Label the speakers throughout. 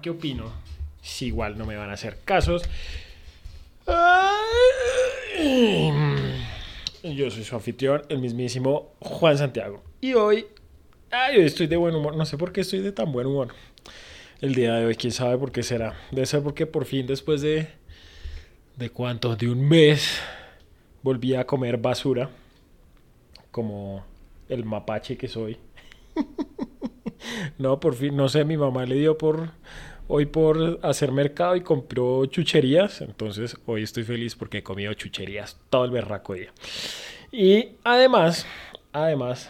Speaker 1: ¿Para qué opino? Si igual no me van a hacer casos. Yo soy su anfitrión, el mismísimo Juan Santiago. Y hoy estoy de buen humor. No sé por qué estoy de tan buen humor. El día de hoy, quién sabe por qué será. Debe ser porque por fin, después de. ¿De cuánto? De un mes, volví a comer basura. Como el mapache que soy. no, por fin, no sé, mi mamá le dio por hoy por hacer mercado y compró chucherías. Entonces hoy estoy feliz porque he comido chucherías todo el berraco día. Y además, además,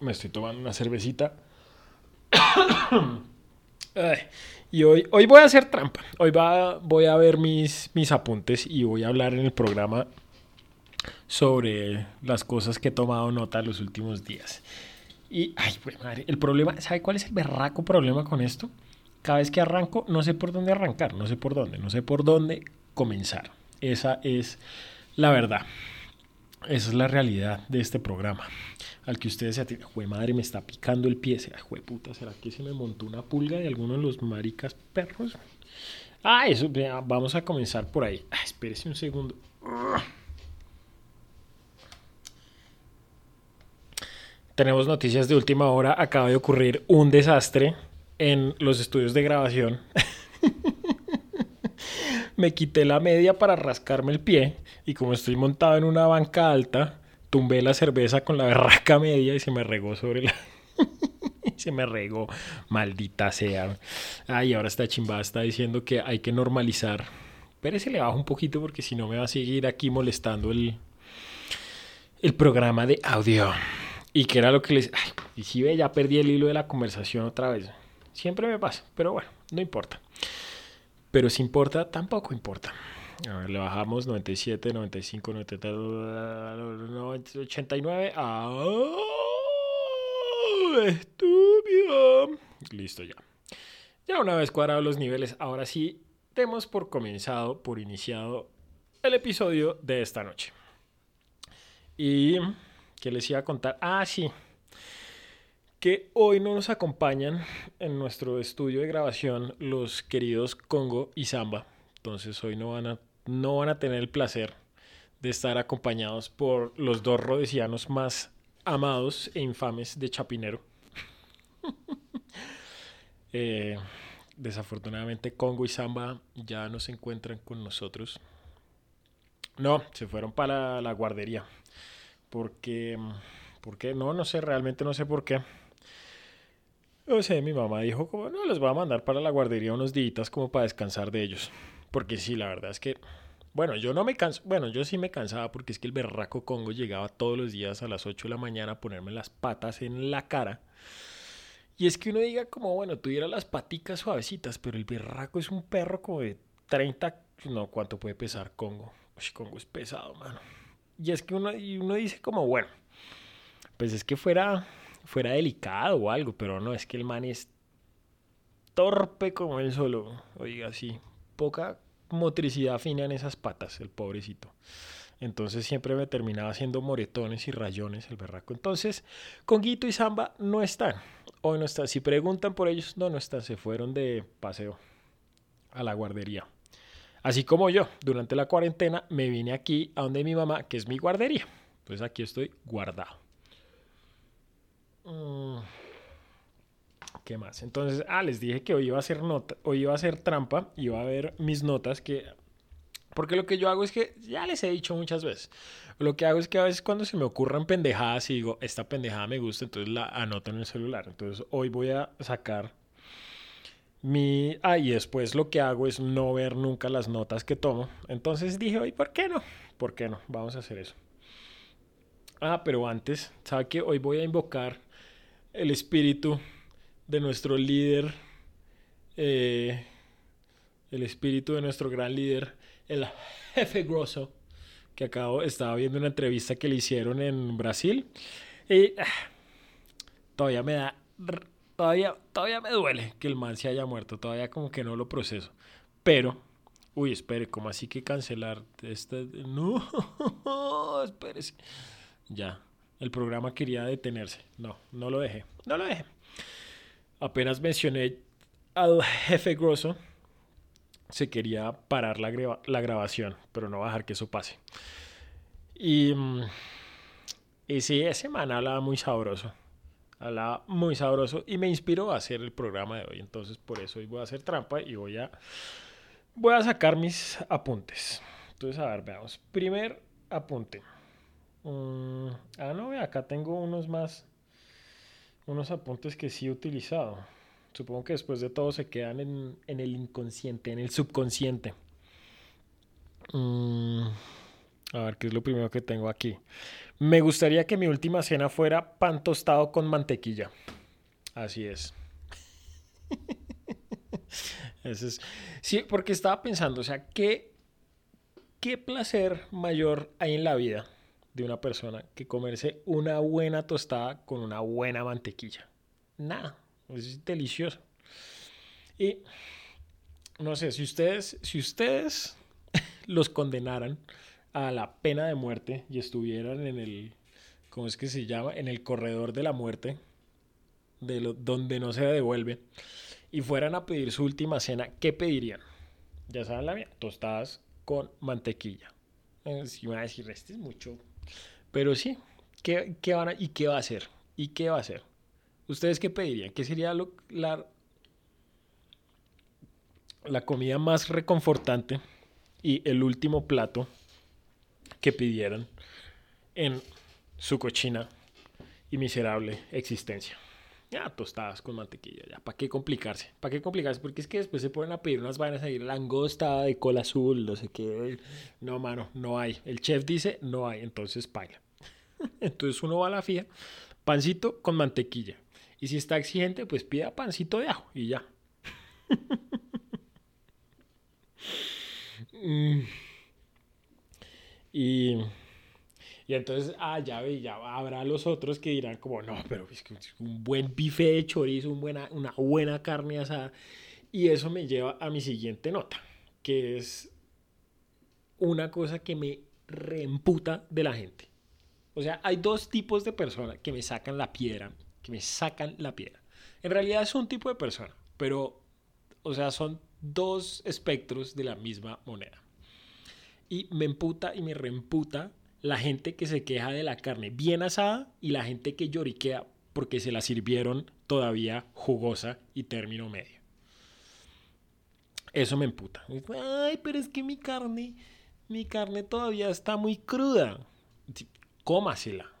Speaker 1: me estoy tomando una cervecita. y hoy, hoy voy a hacer trampa. Hoy va, voy a ver mis, mis apuntes y voy a hablar en el programa sobre las cosas que he tomado nota los últimos días. Y, ay, pues madre, el problema, ¿sabe cuál es el berraco problema con esto? Cada vez que arranco, no sé por dónde arrancar, no sé por dónde, no sé por dónde comenzar. Esa es la verdad. Esa es la realidad de este programa. Al que ustedes se atienden, jue madre, me está picando el pie. Ay, jue puta, ¿será que se me montó una pulga de alguno de los maricas perros? Ah, eso, vamos a comenzar por ahí. Ah, espérese un segundo. Tenemos noticias de última hora. Acaba de ocurrir un desastre en los estudios de grabación. me quité la media para rascarme el pie y como estoy montado en una banca alta, tumbé la cerveza con la berraca media y se me regó sobre la... se me regó, maldita sea. Ay, ahora esta chimbada está diciendo que hay que normalizar. Pero se le baja un poquito porque si no me va a seguir aquí molestando el, el programa de audio. Y que era lo que les... Ay, y si ve, ya perdí el hilo de la conversación otra vez. Siempre me pasa, pero bueno, no importa. Pero si importa, tampoco importa. A ver, le bajamos 97, 95, 99, 89 a... Estúpido. Listo ya. Ya una vez cuadrados los niveles, ahora sí, demos por comenzado, por iniciado el episodio de esta noche. Y que les iba a contar. Ah, sí. Que hoy no nos acompañan en nuestro estudio de grabación los queridos Congo y Samba. Entonces hoy no van a, no van a tener el placer de estar acompañados por los dos rodesianos más amados e infames de Chapinero. Eh, desafortunadamente Congo y Samba ya no se encuentran con nosotros. No, se fueron para la guardería porque, porque no, no sé, realmente no sé por qué. No sé, mi mamá dijo como, no, les voy a mandar para la guardería unos días como para descansar de ellos. Porque sí, la verdad es que, bueno, yo no me canso, bueno, yo sí me cansaba porque es que el berraco Congo llegaba todos los días a las 8 de la mañana a ponerme las patas en la cara. Y es que uno diga como, bueno, tuviera las paticas suavecitas, pero el berraco es un perro como de 30, no, ¿cuánto puede pesar Congo? Uy, Congo es pesado, mano. Y es que uno, y uno dice como, bueno, pues es que fuera, fuera delicado o algo, pero no, es que el man es torpe como él solo. Oiga, sí, poca motricidad fina en esas patas, el pobrecito. Entonces siempre me terminaba haciendo moretones y rayones el berraco. Entonces, Conguito y Samba no están. Hoy no están. Si preguntan por ellos, no, no están. Se fueron de paseo a la guardería. Así como yo, durante la cuarentena me vine aquí a donde mi mamá, que es mi guardería. Entonces aquí estoy guardado. Mm. ¿Qué más? Entonces, ah, les dije que hoy iba a hacer nota, hoy iba a hacer trampa, iba a ver mis notas que porque lo que yo hago es que, ya les he dicho muchas veces, lo que hago es que a veces cuando se me ocurran pendejadas y digo, esta pendejada me gusta, entonces la anoto en el celular. Entonces hoy voy a sacar ah, y después lo que hago es no ver nunca las notas que tomo. Entonces dije, hoy, ¿por qué no? ¿Por qué no? Vamos a hacer eso. Ah, pero antes, ¿sabe que Hoy voy a invocar el espíritu de nuestro líder, eh, el espíritu de nuestro gran líder, el jefe grosso, que acabo, estaba viendo una entrevista que le hicieron en Brasil. Y ah, todavía me da todavía, todavía me duele que el man se haya muerto, todavía como que no lo proceso. Pero, uy, espere, ¿cómo así que cancelar este? No, espérese. Ya. El programa quería detenerse. No, no lo dejé. No lo dejé. Apenas mencioné al jefe grosso, se quería parar la, la grabación, pero no va a dejar que eso pase. Y, mm, sí, ese man hablaba muy sabroso. Hablaba muy sabroso y me inspiró a hacer el programa de hoy. Entonces, por eso hoy voy a hacer trampa y voy a, voy a sacar mis apuntes. Entonces, a ver, veamos. Primer apunte. Mm, ah, no, acá tengo unos más. Unos apuntes que sí he utilizado. Supongo que después de todo se quedan en, el inconsciente, en el subconsciente. Mm, a ver, ¿qué es lo primero que tengo aquí? Me gustaría que mi última cena fuera pan tostado con mantequilla. Así es. es. Sí, porque estaba pensando, o sea, ¿qué, ¿qué placer mayor hay en la vida de una persona que comerse una buena tostada con una buena mantequilla? Nada. Es delicioso. Y no sé, si ustedes, si ustedes los condenaran a la pena de muerte y estuvieran en el, ¿cómo es que se llama? En el corredor de la muerte, de donde no se devuelve, y fueran a pedir su última cena, ¿qué pedirían? Ya saben la mía, tostadas con mantequilla. Si van a decir, este es mucho. Pero sí, ¿qué, qué van a, ¿y qué va a hacer? ¿Y qué va a hacer? ¿Ustedes qué pedirían? ¿Qué sería lo, la, la comida más reconfortante y el último plato que pidieran en su cochina y miserable existencia? Ya, tostadas con mantequilla, ya, ¿para qué complicarse? ¿Para qué complicarse? Porque es que después se ponen a pedir unas vainas ahí, langosta de cola azul, no sé qué. No, mano, no hay. El chef dice, no hay, entonces paga. Entonces uno va a la fía, pancito con mantequilla. Y si está exigente, pues pida pancito de ajo y ya. Mm. Y, y entonces, ah, ya ve, ya habrá los otros que dirán como, no, pero es un buen bife de chorizo, un buena, una buena carne asada. Y eso me lleva a mi siguiente nota, que es una cosa que me reemputa de la gente. O sea, hay dos tipos de personas que me sacan la piedra que me sacan la piedra. En realidad es un tipo de persona, pero, o sea, son dos espectros de la misma moneda. Y me emputa y me reemputa la gente que se queja de la carne bien asada y la gente que lloriquea porque se la sirvieron todavía jugosa y término medio. Eso me emputa. Ay, pero es que mi carne, mi carne todavía está muy cruda. Cómasela.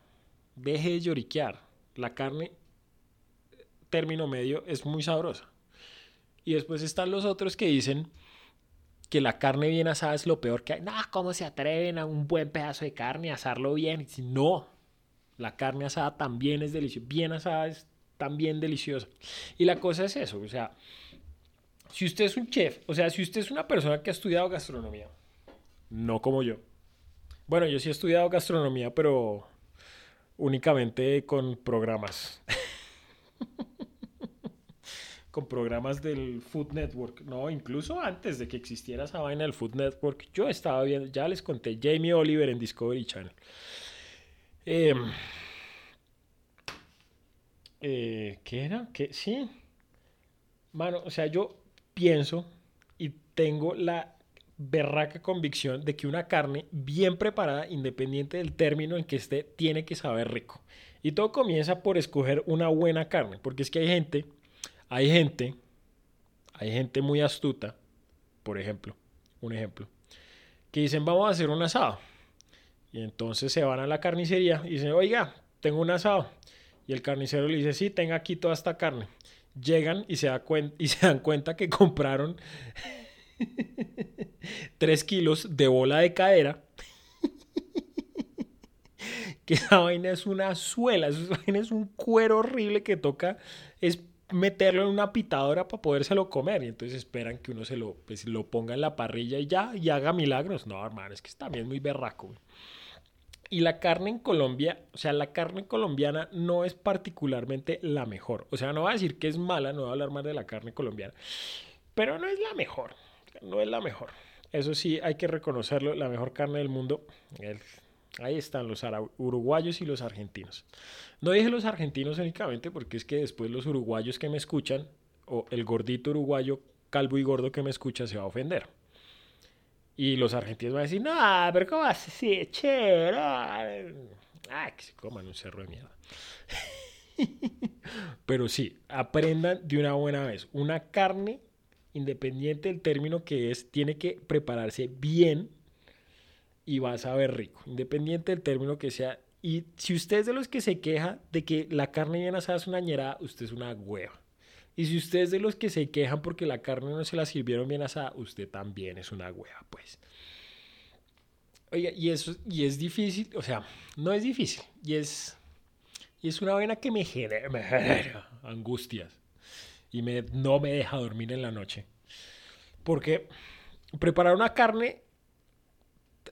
Speaker 1: Deje de lloriquear la carne término medio es muy sabrosa. Y después están los otros que dicen que la carne bien asada es lo peor que hay. No, ¿cómo se atreven a un buen pedazo de carne asarlo bien? No, la carne asada también es deliciosa. Bien asada es también deliciosa. Y la cosa es eso, o sea, si usted es un chef, o sea, si usted es una persona que ha estudiado gastronomía, no como yo. Bueno, yo sí he estudiado gastronomía, pero únicamente con programas. con programas del Food Network. No, incluso antes de que existiera esa vaina del Food Network, yo estaba viendo, ya les conté, Jamie Oliver en Discovery Channel. Em, eh, ¿Qué era? ¿Qué? Sí. Mano, o sea, yo pienso y tengo la berraca convicción de que una carne bien preparada, independiente del término en que esté, tiene que saber rico. Y todo comienza por escoger una buena carne, porque es que hay gente, hay gente, hay gente muy astuta, por ejemplo, un ejemplo, que dicen vamos a hacer un asado. Y entonces se van a la carnicería y dicen, oiga, tengo un asado. Y el carnicero le dice, sí, tenga aquí toda esta carne. Llegan y se, dan cuenta que compraron 3 kilos de bola de cadera. que esa vaina es una suela, esa vaina es un cuero horrible que toca es meterlo en una pitadora para podérselo comer. Y entonces esperan que uno se lo, pues, lo ponga en la parrilla y ya, y haga milagros. No, hermano, es que también es muy berraco. Y la carne en Colombia, o sea, la carne colombiana no es particularmente la mejor. O sea, no voy a decir que es mala, no voy a hablar más de la carne colombiana, pero no es la mejor no es la mejor. Eso sí, hay que reconocerlo, la mejor carne del mundo, Ahí están los uruguayos y los argentinos. No dije los argentinos únicamente porque es que después los uruguayos que me escuchan, o el gordito uruguayo calvo y gordo que me escucha, se va a ofender. Y los argentinos van a decir, no, pero ¿cómo así? Che, Ah, que se coman un cerro de mierda. pero sí, aprendan de una buena vez. Una carne, independiente del término que es, tiene que prepararse bien y va a saber rico, independiente del término que sea. Y si usted es de los que se queja de que la carne bien asada es una ñerada, usted es una hueva. Y si usted es de los que se quejan porque la carne no se la sirvieron bien asada, usted también es una hueva, pues. Oye, y eso y es difícil, o sea, no es difícil, y es y es una vaina que me genera, me genera angustias y me, no me deja dormir en la noche. Porque preparar una carne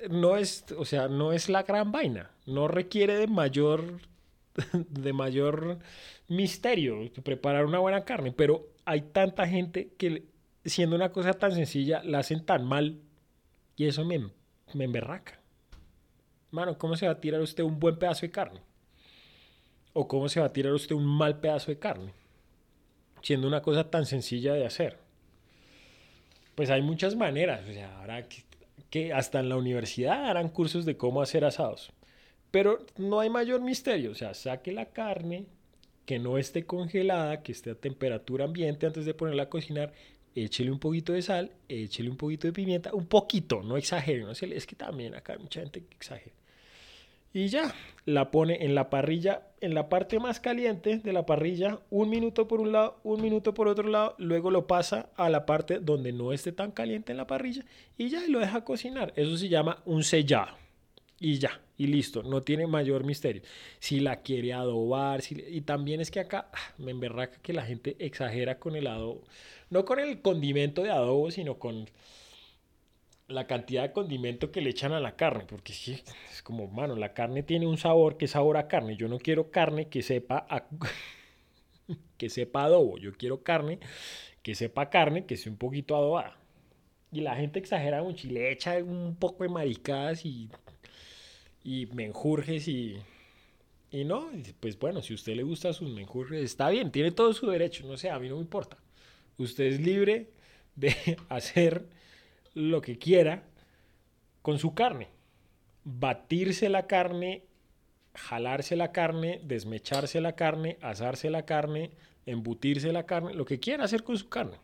Speaker 1: no es, o sea, no es la gran vaina, no requiere de mayor de mayor misterio preparar una buena carne, pero hay tanta gente que siendo una cosa tan sencilla la hacen tan mal y eso me, me emberraca. Mano, ¿cómo se va a tirar usted un buen pedazo de carne? ¿O cómo se va a tirar usted un mal pedazo de carne? Siendo una cosa tan sencilla de hacer. Pues hay muchas maneras. O sea, ahora que que hasta en la universidad harán cursos de cómo hacer asados. Pero no hay mayor misterio, o sea, saque la carne que no esté congelada, que esté a temperatura ambiente antes de ponerla a cocinar, échele un poquito de sal, échele un poquito de pimienta, un poquito, no exagere, no es que también acá mucha gente exagera y ya, la pone en la parrilla, en la parte más caliente de la parrilla, un minuto por un lado, un minuto por otro lado, luego lo pasa a la parte donde no esté tan caliente en la parrilla y ya lo deja cocinar. Eso se llama un sellado. Y ya, y listo, no tiene mayor misterio. Si la quiere adobar, y también es que acá ah, me emberraca que la gente exagera con el adobo, no con el condimento de adobo, sino con la cantidad de condimento que le echan a la carne, porque es como, mano, la carne tiene un sabor que sabor a carne. Yo no quiero carne que sepa a, que sepa adobo, yo quiero carne que sepa carne, que sea un poquito adobada. Y la gente exagera mucho y le echa un poco de maricadas y, y menjurjes y, y no, pues bueno, si usted le gusta sus menjurjes, está bien, tiene todo su derecho, no sé, a mí no me importa. Usted es libre de hacer lo que quiera con su carne. Batirse la carne, jalarse la carne, desmecharse la carne, asarse la carne, embutirse la carne, lo que quiera hacer con su carne.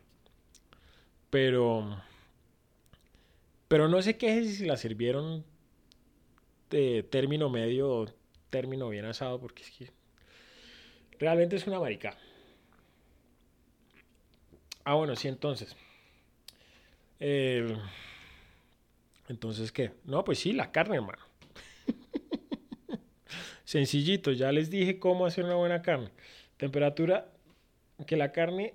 Speaker 1: Pero, pero no sé qué si la sirvieron de término medio o término bien asado, porque es que realmente es una marica. Ah, bueno, sí, entonces. Eh, entonces, ¿qué? No, pues sí, la carne, hermano. Sencillito, ya les dije cómo hacer una buena carne. Temperatura, que la carne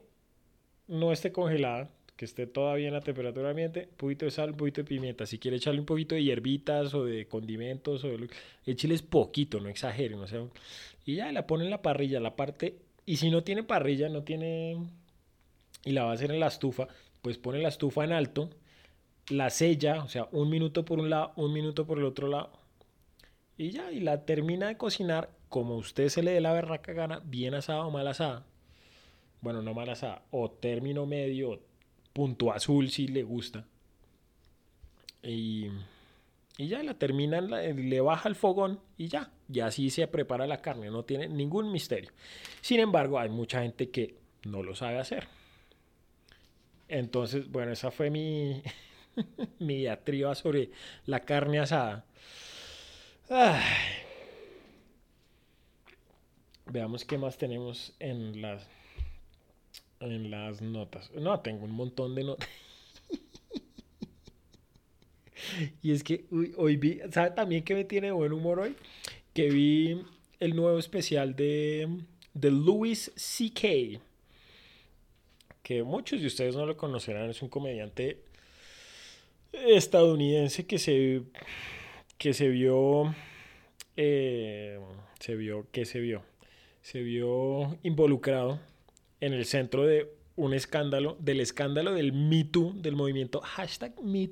Speaker 1: no esté congelada, que esté todavía en la temperatura ambiente, un poquito de sal, un poquito de pimienta. Si quiere echarle un poquito de hierbitas o de condimentos, o de... écheles poquito, no exageren, o sea, y ya la pone en la parrilla, la parte, y si no tiene parrilla, no tiene, y la va a hacer en la estufa, pues pone la estufa en alto, la sella, o sea, un minuto por un lado, un minuto por el otro lado, y ya, y la termina de cocinar como usted se le dé la berraca gana, bien asada o mal asada. Bueno, no mal asada, o término medio, punto azul si le gusta. Y, y ya la termina, le baja el fogón y ya, y así se prepara la carne, no tiene ningún misterio. Sin embargo, hay mucha gente que no lo sabe hacer. Entonces, bueno, esa fue mi, mi diatriba sobre la carne asada. Veamos qué más tenemos en las, en las notas. No, tengo un montón de notas. y es que hoy vi, ¿sabe también que me tiene buen humor hoy? Que vi el nuevo especial de, de Louis C.K que muchos de ustedes no lo conocerán, es un comediante estadounidense que se, que se vio, eh, se vio, que se vio, se vio involucrado en el centro de un escándalo, del escándalo del Me del movimiento hashtag Me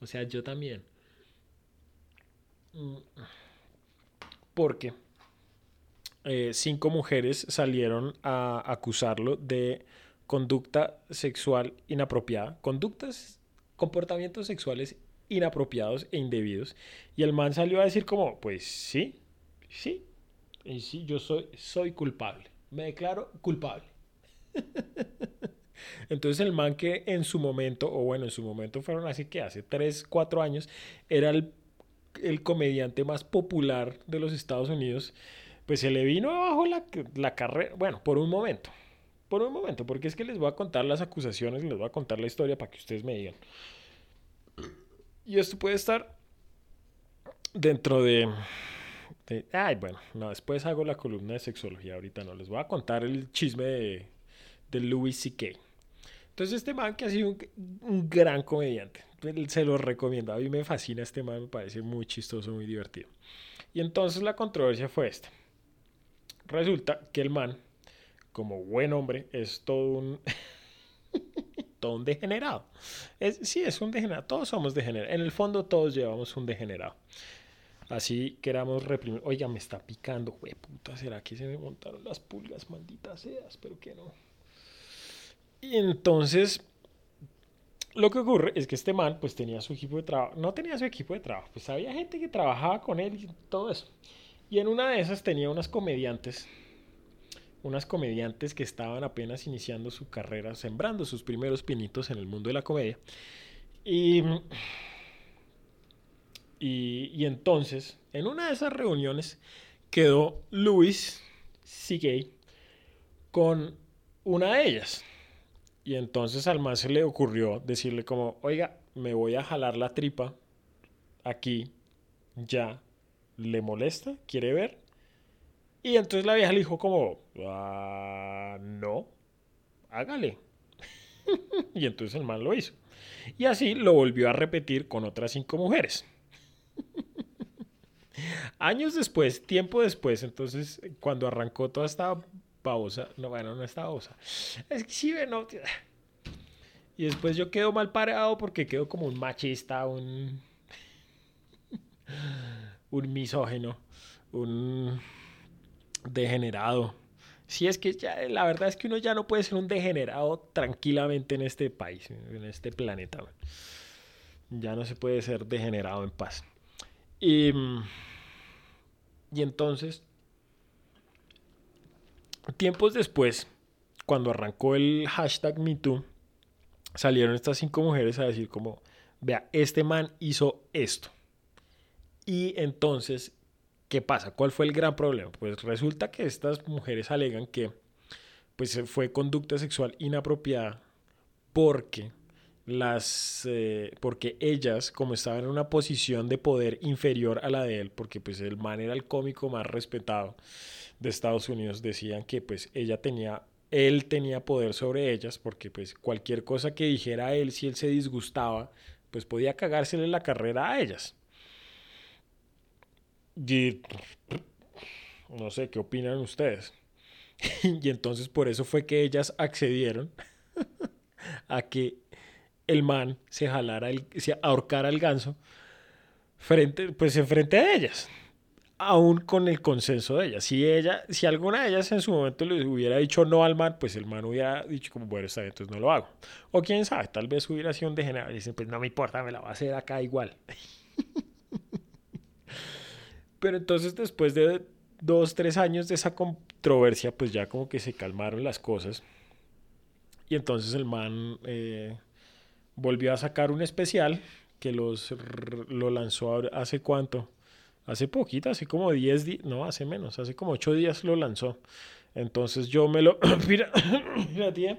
Speaker 1: O sea, yo también. Mm. Porque eh, cinco mujeres salieron a acusarlo de conducta sexual inapropiada, conductas, comportamientos sexuales inapropiados e indebidos. Y el man salió a decir como, pues sí, sí, y sí, yo soy, soy culpable, me declaro culpable. Entonces el man que en su momento, o bueno, en su momento fueron así que hace 3, 4 años, era el, el, comediante más popular de los Estados Unidos, pues se le vino abajo la, la carrera, bueno, por un momento, por un momento, porque es que les voy a contar las acusaciones, les voy a contar la historia para que ustedes me digan. Y esto puede estar dentro de, de, Ay, bueno, no, después hago la columna de sexología, ahorita no, les voy a contar el chisme de, Louis C.K. Entonces este man que ha sido un, gran comediante, se lo recomiendo, a mí me fascina este man, me parece muy chistoso, muy divertido. Y entonces la controversia fue esta. Resulta que el man, como buen hombre, es todo un... todo un degenerado. Es, sí, es un degenerado. Todos somos degenerados. En el fondo todos llevamos un degenerado. Así queramos reprimir. Oiga, me está picando, güey, puta. ¿Será que se me montaron las pulgas, malditas seas? Espero que no. Y entonces, lo que ocurre es que este man, pues tenía su equipo de trabajo. No tenía su equipo de trabajo, pues había gente que trabajaba con él y todo eso. Y en una de esas tenía unas comediantes unas comediantes que estaban apenas iniciando su carrera, sembrando sus primeros pinitos en el mundo de la comedia. Y, y, entonces, en una de esas reuniones, quedó Luis C.K. con una de ellas. Y entonces al más se le ocurrió decirle como, oiga, me voy a jalar la tripa aquí, ya, ¿le molesta? ¿Quiere ver? Y entonces la vieja le dijo como, ah, no, hágale. y entonces el man lo hizo. Y así lo volvió a repetir con otras cinco mujeres. Años después, tiempo después, entonces cuando arrancó toda esta pausa, no, bueno, no esta pausa, es que sí, no. Y después yo quedo mal parado porque quedo como un machista, un, un misógeno, un degenerado. Si es que ya, la verdad es que uno ya no puede ser un degenerado tranquilamente en este país, en este planeta. Ya no se puede ser degenerado en paz. Y, y entonces, tiempos después, cuando arrancó el hashtag MeToo, salieron estas cinco mujeres a decir como, vea, este man hizo esto. Y entonces ¿Qué pasa? ¿Cuál fue el gran problema? Pues resulta que estas mujeres alegan que pues, fue conducta sexual inapropiada porque las eh, porque ellas como estaban en una posición de poder inferior a la de él porque pues el man era el cómico más respetado de Estados Unidos decían que pues ella tenía él tenía poder sobre ellas porque pues cualquier cosa que dijera él si él se disgustaba pues podía cagársele la carrera a ellas y no sé, ¿qué opinan ustedes? y entonces por eso fue que ellas accedieron a que el man se jalara, el, se ahorcara al ganso frente, pues enfrente de ellas, aún con el consenso de ellas. Si ella, si alguna de ellas en su momento le hubiera dicho no al man, pues el man hubiera dicho como, bueno, está bien, entonces no lo hago. O quién sabe, tal vez hubiera sido un degenerado y dicen, pues no me importa, me la va a hacer acá igual. Pero entonces después de dos, tres años de esa controversia, pues ya como que se calmaron las cosas. Y entonces el man eh, volvió a sacar un especial que los, lo lanzó hace cuánto. Hace poquito, hace como 10 días, no, hace menos, hace como 8 días lo lanzó. Entonces yo me lo... tía.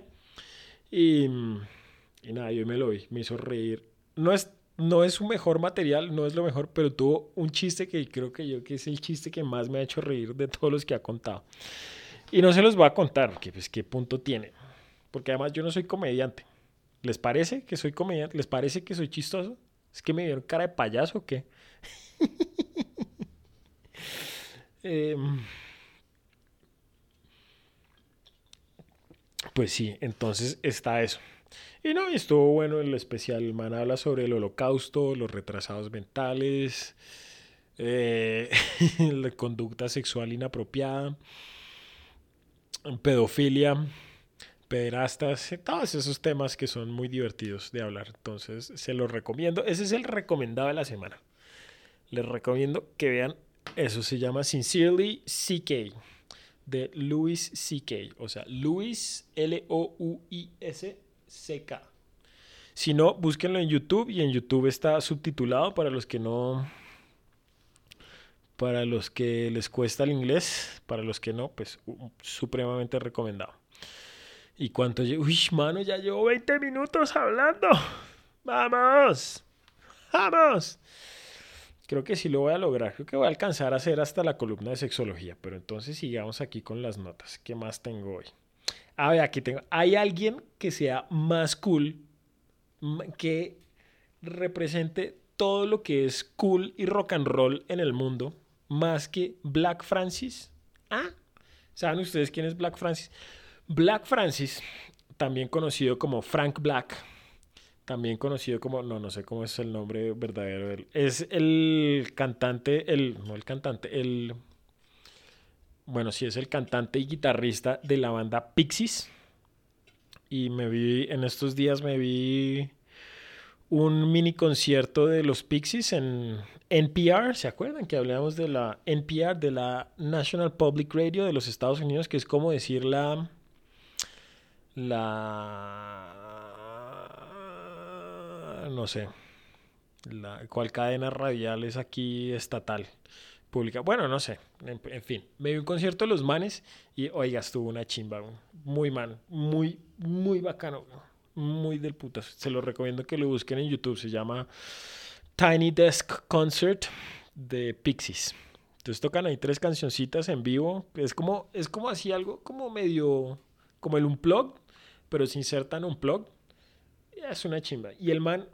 Speaker 1: Y, y nada, yo me lo vi, me hizo reír. No es no es su mejor material, no es lo mejor, pero tuvo un chiste que creo que yo que es el chiste que más me ha hecho reír de todos los que ha contado. Y no se los voy a contar, que pues qué punto tiene. Porque además yo no soy comediante. ¿Les parece que soy comediante? ¿Les parece que soy chistoso? ¿Es que me dieron cara de payaso o qué? Em, pues sí, entonces está eso. Y no, estuvo bueno el especial. El man habla sobre el holocausto, los retrasados mentales, eh, la conducta sexual inapropiada, pedofilia, pederastas, todos esos temas que son muy divertidos de hablar. Entonces, se los recomiendo. Ese es el recomendado de la semana. Les recomiendo que vean, eso se llama Sincerely CK, de Louis CK, o sea, Louis L-O-U-I-S-C-K. Si no, búsquenlo en YouTube y en YouTube está subtitulado para los que no para los que les cuesta el inglés, para los que no, pues supremamente recomendado. ¿Y cuánto llevo? Uy, mano, ya llevo 20 minutos hablando. ¡Vamos! ¡Vamos! Creo que sí lo voy a lograr. Creo que voy a alcanzar a hacer hasta la columna de sexología. Pero entonces sigamos aquí con las notas. ¿Qué más tengo hoy? A ver, aquí tengo. ¿Hay alguien que sea más cool, que represente todo lo que es cool y rock and roll en el mundo? más que Black Francis. Ah, ¿saben ustedes quién es Black Francis? Black Francis, también conocido como Frank Black, también conocido como, no, no sé cómo es el nombre verdadero, es el cantante, el, no el cantante, el, bueno, sí es el cantante y guitarrista de la banda Pixies. Y me vi, en estos días me vi un mini concierto de los Pixies en NPR, ¿se acuerdan que hablamos de la NPR, de la National Public Radio de los Estados Unidos, que es como decir la la no sé, la cuál cadena radial es aquí estatal, pública. Bueno, no sé, en, fin, me vi un concierto de los manes y oiga, estuvo una chimba, muy mal, muy muy bacano muy del putas. Se lo recomiendo que lo busquen en YouTube. Se llama Tiny Desk Concert de Pixies. Entonces tocan ahí tres cancioncitas en vivo. Es como, es como así algo como medio, como el unplug, pero sin ser tan unplug. Es una chimba. Y el man,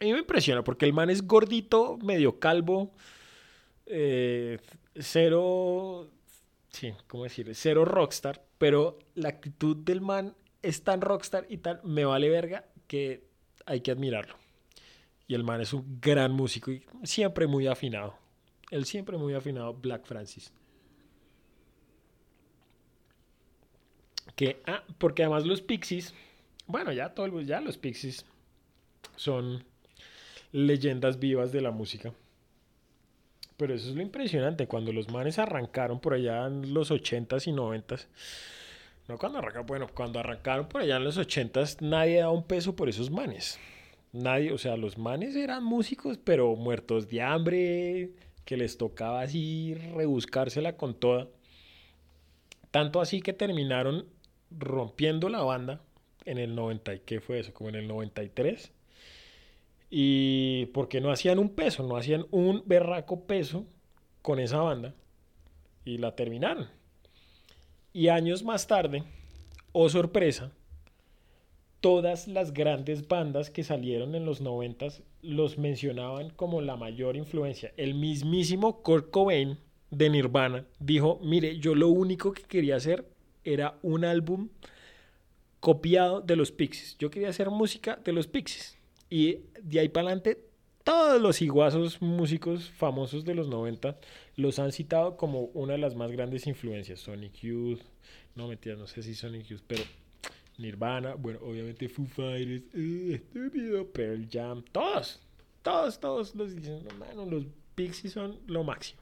Speaker 1: a mí me impresiona porque el man es gordito, medio calvo, eh, cero, sí, ¿cómo decir? Cero rockstar, pero la actitud del man es tan rockstar y tan me vale verga que hay que admirarlo. Y el man es un gran músico y siempre muy afinado. Él siempre muy afinado, Black Francis. Que, ah, porque además los Pixies, bueno, ya todo ya los Pixies son leyendas vivas de la música. Pero eso es lo impresionante, cuando los manes arrancaron por allá en los 80s y 90s no cuando arrancaron, bueno, cuando arrancaron por allá en los ochentas, nadie daba un peso por esos manes. Nadie, o sea, los manes eran músicos, pero muertos de hambre, que les tocaba así rebuscársela con toda. Tanto así que terminaron rompiendo la banda en el 90, ¿qué fue eso? Como en el 93. Y porque no hacían un peso, no hacían un berraco peso con esa banda. Y la terminaron. Y años más tarde, oh sorpresa, todas las grandes bandas que salieron en los noventas los mencionaban como la mayor influencia. El mismísimo Kurt Cobain de Nirvana dijo, mire, yo lo único que quería hacer era un álbum copiado de los Pixies. Yo quería hacer música de los Pixies. Y de ahí para adelante, todos los iguazos músicos famosos de los 90 los han citado como una de las más grandes influencias. Sonic Youth, no mentira, no sé si Sonic Youth, pero Nirvana, bueno, obviamente Foo Fighters, uh, estúpido, Pearl Jam, todos, todos, todos los dicen, los Pixies son lo máximo.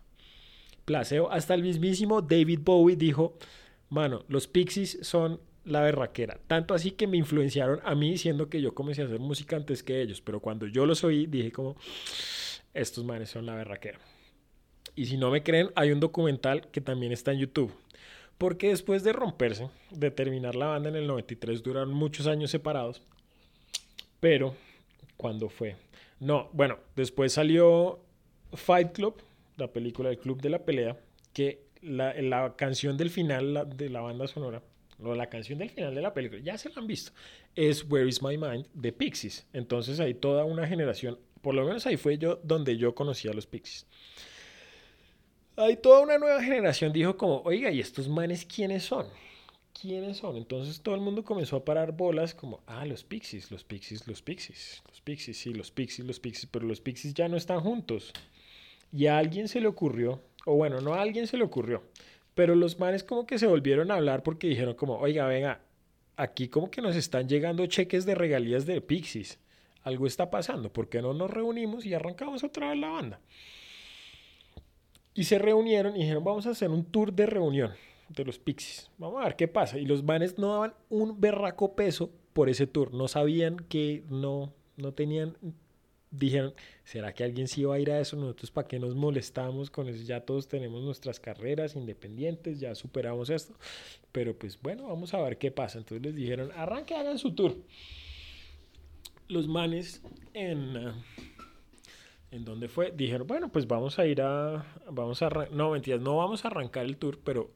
Speaker 1: Placeo, hasta el mismísimo David Bowie dijo, mano, los Pixies son la berraquera. Tanto así que me influenciaron a mí diciendo que yo comencé a hacer música antes que ellos. Pero cuando yo los oí, dije como, estos manes son la berraquera. Y si no me creen, hay un documental que también está en YouTube. Porque después de romperse, de terminar la banda en el 93, duraron muchos años separados. Pero, ¿cuándo fue? No, bueno, después salió Fight Club, la película del Club de la Pelea, que la, la canción del final de la banda sonora la canción del final de la película, ya se la han visto, es Where is My Mind de Pixies. Entonces hay toda una generación, por lo menos ahí fue yo donde yo conocí a los Pixies. Hay toda una nueva generación dijo como, oiga, ¿y estos manes quiénes son? ¿Quiénes son? Entonces todo el mundo comenzó a parar bolas como, ah, los Pixies, los Pixies, los Pixies, los Pixies, sí, los Pixies, los Pixies, pero los Pixies ya no están juntos. Y a alguien se le ocurrió, o bueno, no a alguien se le ocurrió, pero los manes como que se volvieron a hablar porque dijeron como, oiga, venga, aquí como que nos están llegando cheques de regalías de Pixies. Algo está pasando, ¿por qué no nos reunimos y arrancamos otra vez la banda? Y se reunieron y dijeron, vamos a hacer un tour de reunión de los Pixies. Vamos a ver qué pasa. Y los manes no daban un berraco peso por ese tour. No sabían que no, no tenían dijeron, ¿será que alguien sí iba a ir a eso? Nosotros para qué nos molestamos con eso, ya todos tenemos nuestras carreras independientes, ya superamos esto, pero pues bueno, vamos a ver qué pasa. Entonces les dijeron, arranque, hagan su tour. Los manes en... Eh, ¿En dónde fue? Dijeron, bueno, pues vamos a ir a... Vamos a... No, mentiras, no vamos a arrancar el tour, pero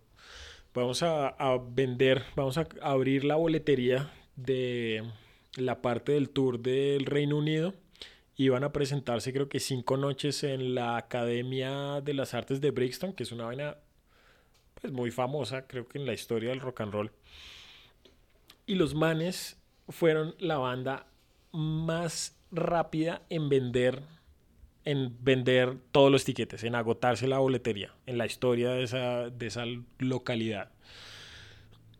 Speaker 1: vamos a, a vender, vamos a abrir la boletería de la parte del tour del Reino Unido iban a presentarse creo que cinco noches en la Academia de las Artes de Brixton, que es una vaina pues muy famosa, creo que en la historia del rock and roll. Y los manes fueron la banda más rápida en vender en vender todos los tiquetes, en agotarse la boletería, en la historia de esa, de esa localidad.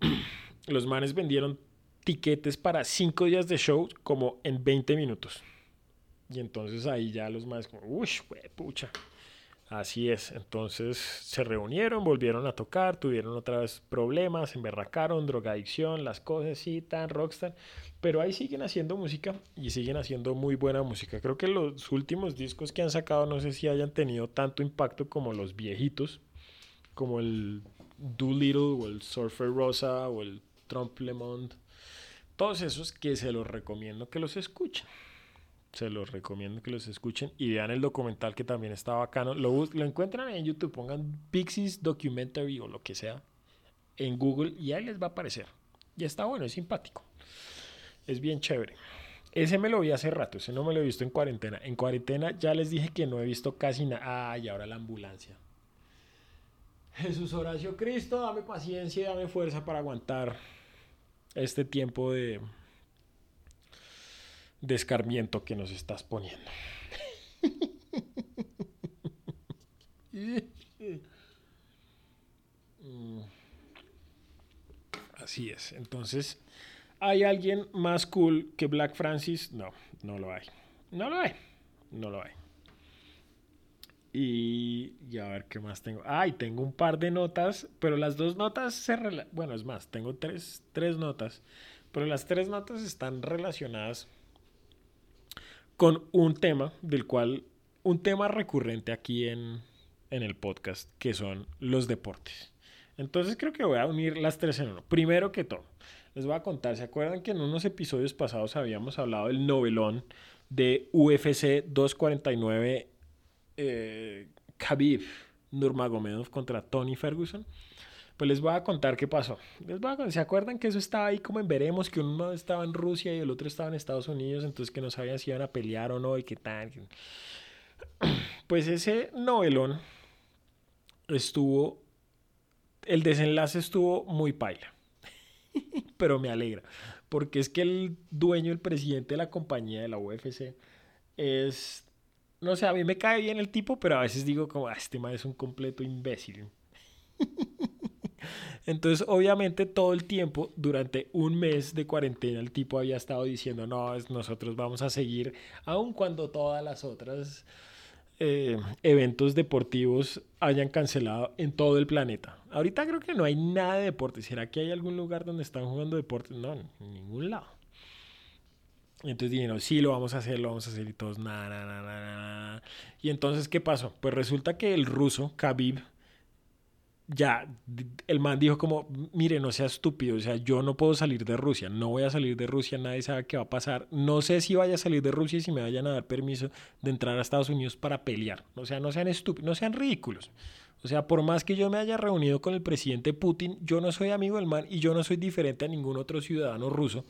Speaker 1: Los manes vendieron tiquetes para cinco días de show como en 20 minutos. Y entonces ahí ya los más como, uy, pucha. Así es. Entonces se reunieron, volvieron a tocar, tuvieron otra vez problemas, emberracaron, drogadicción, las cosas así, tan rockstar. Pero ahí siguen haciendo música y siguen haciendo muy buena música. Creo que los últimos discos que han sacado no sé si hayan tenido tanto impacto como los viejitos, como el Doolittle o el Surfer Rosa o el Trump Lemond. Todos esos que se los recomiendo que los escuchen se los recomiendo que los escuchen y vean el documental que también está bacano. Lo, lo encuentran en YouTube, pongan Pixies Documentary o lo que sea en Google y ahí les va a aparecer. Y está bueno, es simpático. Es bien chévere. Ese me lo vi hace rato, ese no me lo he visto en cuarentena. En cuarentena ya les dije que no he visto casi nada. Ay, ahora la ambulancia. Jesús Horacio Cristo, dame paciencia y dame fuerza para aguantar este tiempo de, de que nos estás poniendo. Así es. Entonces, ¿hay alguien más cool que Black Francis? No, no lo hay. No lo hay. No lo hay. Y, a ver qué más tengo. Ay, tengo un par de notas, pero las dos notas se... Bueno, es más, tengo tres, tres notas, pero las tres notas están relacionadas con un tema del cual, un tema recurrente aquí en, en el podcast, que son los deportes. Entonces creo que voy a unir las tres en uno. Primero que todo, les voy a contar, ¿se acuerdan que en unos episodios pasados habíamos hablado del novelón de UFC 249 eh, Khabib Nurmagomedov contra Tony Ferguson? Pues les voy a contar qué pasó. Les voy ¿Se acuerdan que eso estaba ahí como en veremos? Que uno estaba en Rusia y el otro estaba en Estados Unidos, entonces que no sabían si iban a pelear o no y qué tal. Pues ese novelón estuvo. El desenlace estuvo muy paila. Pero me alegra. Porque es que el dueño, el presidente de la compañía de la UFC, es. No sé, a mí me cae bien el tipo, pero a veces digo como, ah, este man es un completo imbécil. Entonces, obviamente, todo el tiempo, durante un mes de cuarentena, el tipo había estado diciendo, no, nosotros vamos a seguir, aun cuando todas las otras eh, eventos deportivos hayan cancelado en todo el planeta. Ahorita creo que no hay nada de deporte. ¿Será que hay algún lugar donde están jugando deportes? No, en ningún lado. entonces dijeron, sí, lo vamos a hacer, lo vamos a hacer y todos, nada, nada, nada, Y entonces, ¿qué pasó? Pues resulta que el ruso, Khabib, ya el man dijo como, mire, no sea estúpido, o sea, yo no puedo salir de Rusia, no voy a salir de Rusia, nadie sabe qué va a pasar, no sé si vaya a salir de Rusia y si me vayan a dar permiso de entrar a Estados Unidos para pelear, o sea, no sean estúpidos, no sean ridículos. O sea, por más que yo me haya reunido con el presidente Putin, yo no soy amigo del man y yo no soy diferente a ningún otro ciudadano ruso.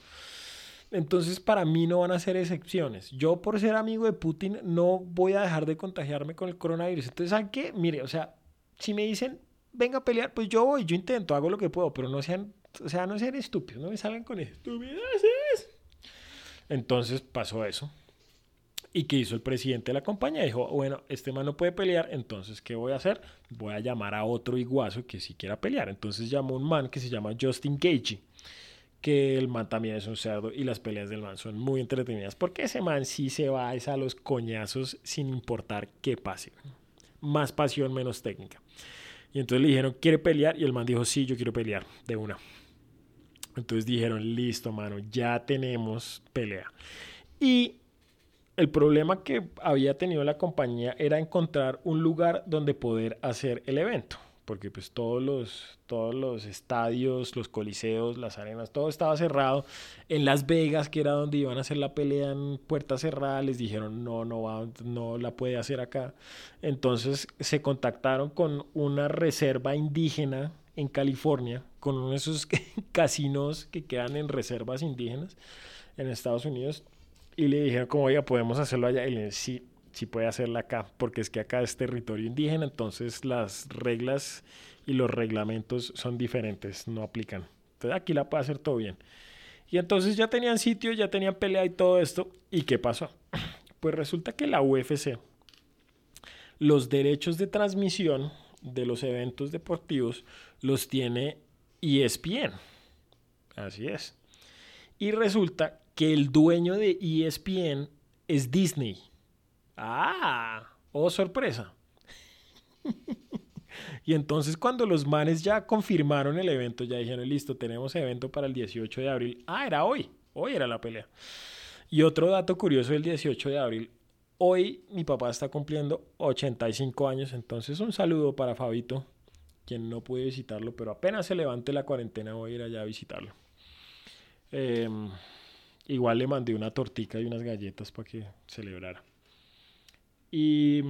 Speaker 1: Entonces, para mí no van a ser excepciones. Yo, por ser amigo de Putin, no voy a dejar de contagiarme con el coronavirus. Entonces, ¿saben qué? Mire, o sea, si me dicen, venga a pelear, pues yo voy, yo intento, hago lo que puedo, pero no sean, o sea, no sean estúpidos, no me salgan con estupideces. Entonces pasó eso. ¿Y qué hizo el presidente de la compañía? Dijo, bueno, este man no puede pelear, entonces, ¿qué voy a hacer? Voy a llamar a otro iguazo que sí quiera pelear. Entonces llamó un man que se llama Justin Gagey, que el man también es un cerdo y las peleas del man son muy entretenidas, porque ese man sí se va a los coñazos sin importar qué pase. Más pasión, menos técnica. Y entonces le dijeron, ¿quiere pelear? Y el man dijo, sí, yo quiero pelear, de una. Entonces dijeron, listo, mano, ya tenemos pelea. Y el problema que había tenido la compañía era encontrar un lugar donde poder hacer el evento, porque pues todos los, todos los estadios, los coliseos, las arenas, todo estaba cerrado. En Las Vegas, que era donde iban a hacer la pelea en puerta cerrada, les dijeron no, no, va, no la puede hacer acá. Entonces se contactaron con una reserva indígena en California, con uno de esos casinos que quedan en reservas indígenas en Estados Unidos y le dijeron como, oiga, podemos hacerlo allá. Y le dije, sí, sí puede hacerlo acá, porque es que acá es territorio indígena, entonces las reglas y los reglamentos son diferentes, no aplican. Entonces aquí la puede hacer todo bien. Y entonces ya tenían sitio, ya tenían pelea y todo esto. ¿Y qué pasó? Pues resulta que la UFC, los derechos de transmisión de los eventos deportivos los tiene ESPN. Así es. Y resulta que el dueño de ESPN es Disney. Ah, oh sorpresa. y entonces cuando los manes ya confirmaron el evento, ya dijeron, listo, tenemos evento para el 18 de abril. Ah, era hoy, hoy era la pelea. Y otro dato curioso del 18 de abril, hoy mi papá está cumpliendo 85 años, entonces un saludo para Fabito, quien no puede visitarlo, pero apenas se levante la cuarentena voy a ir allá a visitarlo. Eh, Igual le mandé una tortica y unas galletas para que celebrara. Y,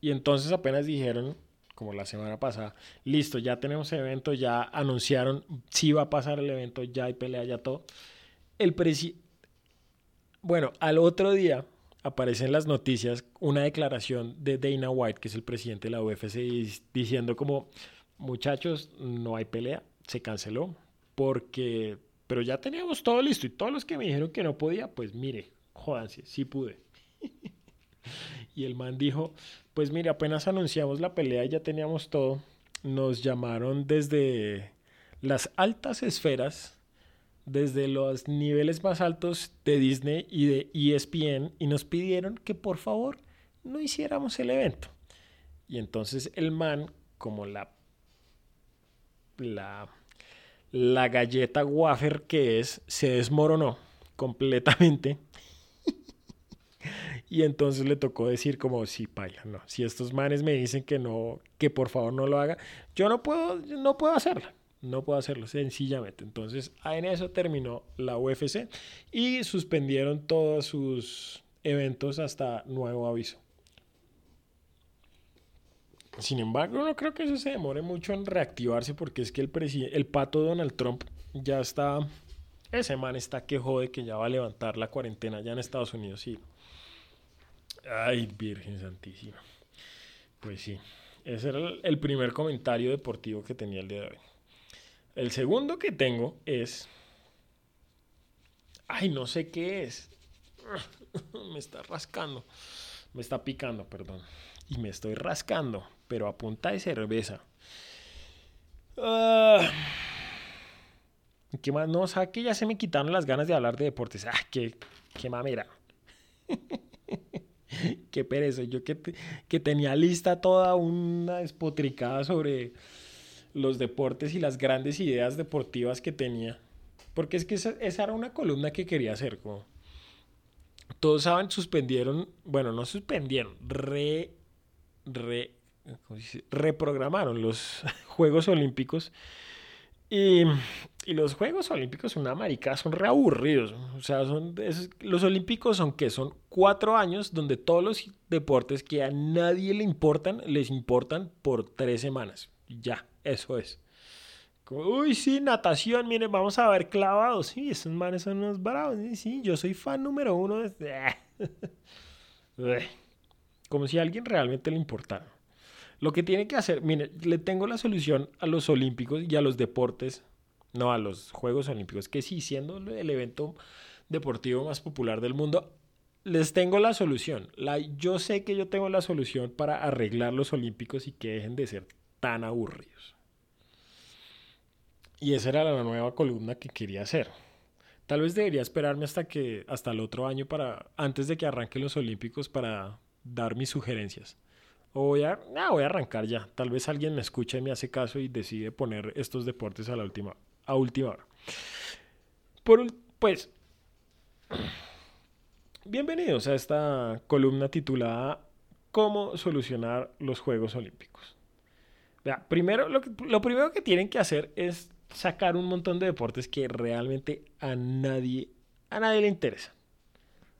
Speaker 1: y entonces apenas dijeron, como la semana pasada, listo, ya tenemos evento, ya anunciaron, si va a pasar el evento, ya hay pelea, ya todo. El presi bueno, al otro día aparece en las noticias una declaración de Dana White, que es el presidente de la UFC, diciendo como, muchachos, no hay pelea, se canceló porque pero ya teníamos todo listo y todos los que me dijeron que no podía, pues mire, jódanse, sí pude. y el man dijo, pues mire, apenas anunciamos la pelea y ya teníamos todo. Nos llamaron desde las altas esferas, desde los niveles más altos de Disney y de ESPN y nos pidieron que por favor no hiciéramos el evento. Y entonces el man, como la la la galleta wafer que es se desmoronó completamente. Y entonces le tocó decir como, sí, paila, no, si estos manes me dicen que no, que por favor no lo haga, yo no puedo, no puedo hacerlo. No puedo hacerlo, sencillamente. Entonces, en eso terminó la UFC y suspendieron todos sus eventos hasta nuevo aviso. Sin embargo, no creo que eso se demore mucho en reactivarse porque es que el, el pato Donald Trump ya está, ese man está que jode que ya va a levantar la cuarentena ya en Estados Unidos y... Ay, Virgen Santísima. Pues sí, ese era el primer comentario deportivo que tenía el día de hoy. El segundo que tengo es... Ay, no sé qué es. Me está rascando. Me está picando, perdón. Y me estoy rascando pero a punta de cerveza. Uh, ¿Qué más? No, o sea, que ya se me quitaron las ganas de hablar de deportes. ¡Ah, qué, qué mamera! qué pereza. Yo que, que tenía lista toda una despotricada sobre los deportes y las grandes ideas deportivas que tenía. Porque es que esa, esa era una columna que quería hacer. Como, todos saben, suspendieron, bueno, no suspendieron, re, re, reprogramaron los Juegos Olímpicos. Y, los Juegos Olímpicos, una marica, son reaburridos. O sea, son, los Olímpicos son que son cuatro años donde todos los deportes que a nadie le importan, les importan por tres semanas. Ya, eso es. Uy, sí, natación, miren, vamos a ver clavados. Sí, esos manes son unos bravos. Sí, yo soy fan número uno de... Como si a alguien realmente le importara. Lo que tiene que hacer, mire, le tengo la solución a los olímpicos y a los deportes, no a los Juegos Olímpicos, que sí, siendo el evento deportivo más popular del mundo, les tengo la solución. Yo sé que yo tengo la solución para arreglar los Olímpicos y que dejen de ser tan aburridos. Y esa era la nueva columna que quería hacer. Tal vez debería esperarme hasta que hasta el otro año para antes de que arranquen los Olímpicos para dar mis sugerencias. O voy a, voy a arrancar ya. Tal vez alguien me escucha y me hace caso y decide poner estos deportes a la última a última hora. Por, pues bienvenidos a esta columna titulada ¿Cómo solucionar los Juegos Olímpicos? Primero, lo, lo primero que tienen que hacer es sacar un montón de deportes que realmente a nadie, a nadie le interesa.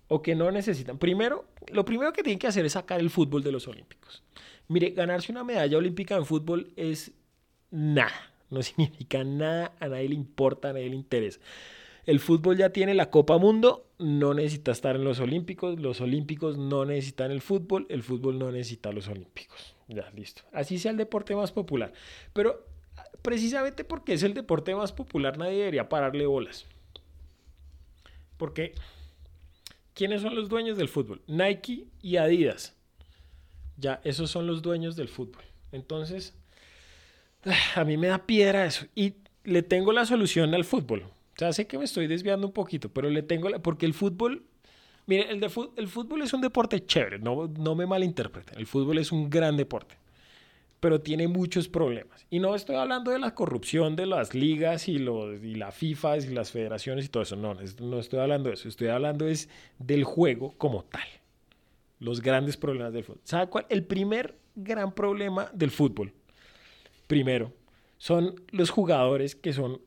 Speaker 1: O que no necesitan. Primero, lo primero que tienen que hacer es sacar el fútbol de los Olímpicos. Mire, ganarse una medalla olímpica en fútbol es nada. No significa nada, a nadie le importa, a nadie le interesa. El fútbol ya tiene la Copa Mundo, no necesita estar en los Olímpicos, los Olímpicos no necesitan el fútbol, el fútbol no necesita los Olímpicos. Ya, listo. Así sea el deporte más popular. Pero precisamente porque es el deporte más popular, nadie debería pararle bolas. Porque, ¿quiénes son los dueños del fútbol? Nike y Adidas. Ya, esos son los dueños del fútbol. Entonces, a mí me da piedra eso. Y le tengo la solución al fútbol. O sea, sé que me estoy desviando un poquito, pero le tengo la... Porque el fútbol... Mire, el, de, el fútbol es un deporte chévere, no, no me malinterpreten. El fútbol es un gran deporte pero tiene muchos problemas. Y no estoy hablando de la corrupción de las ligas y, los, y la FIFA y las federaciones y todo eso, no, no estoy hablando de eso, estoy hablando es del juego como tal, los grandes problemas del fútbol. ¿Sabe cuál? El primer gran problema del fútbol, primero, son los jugadores que son,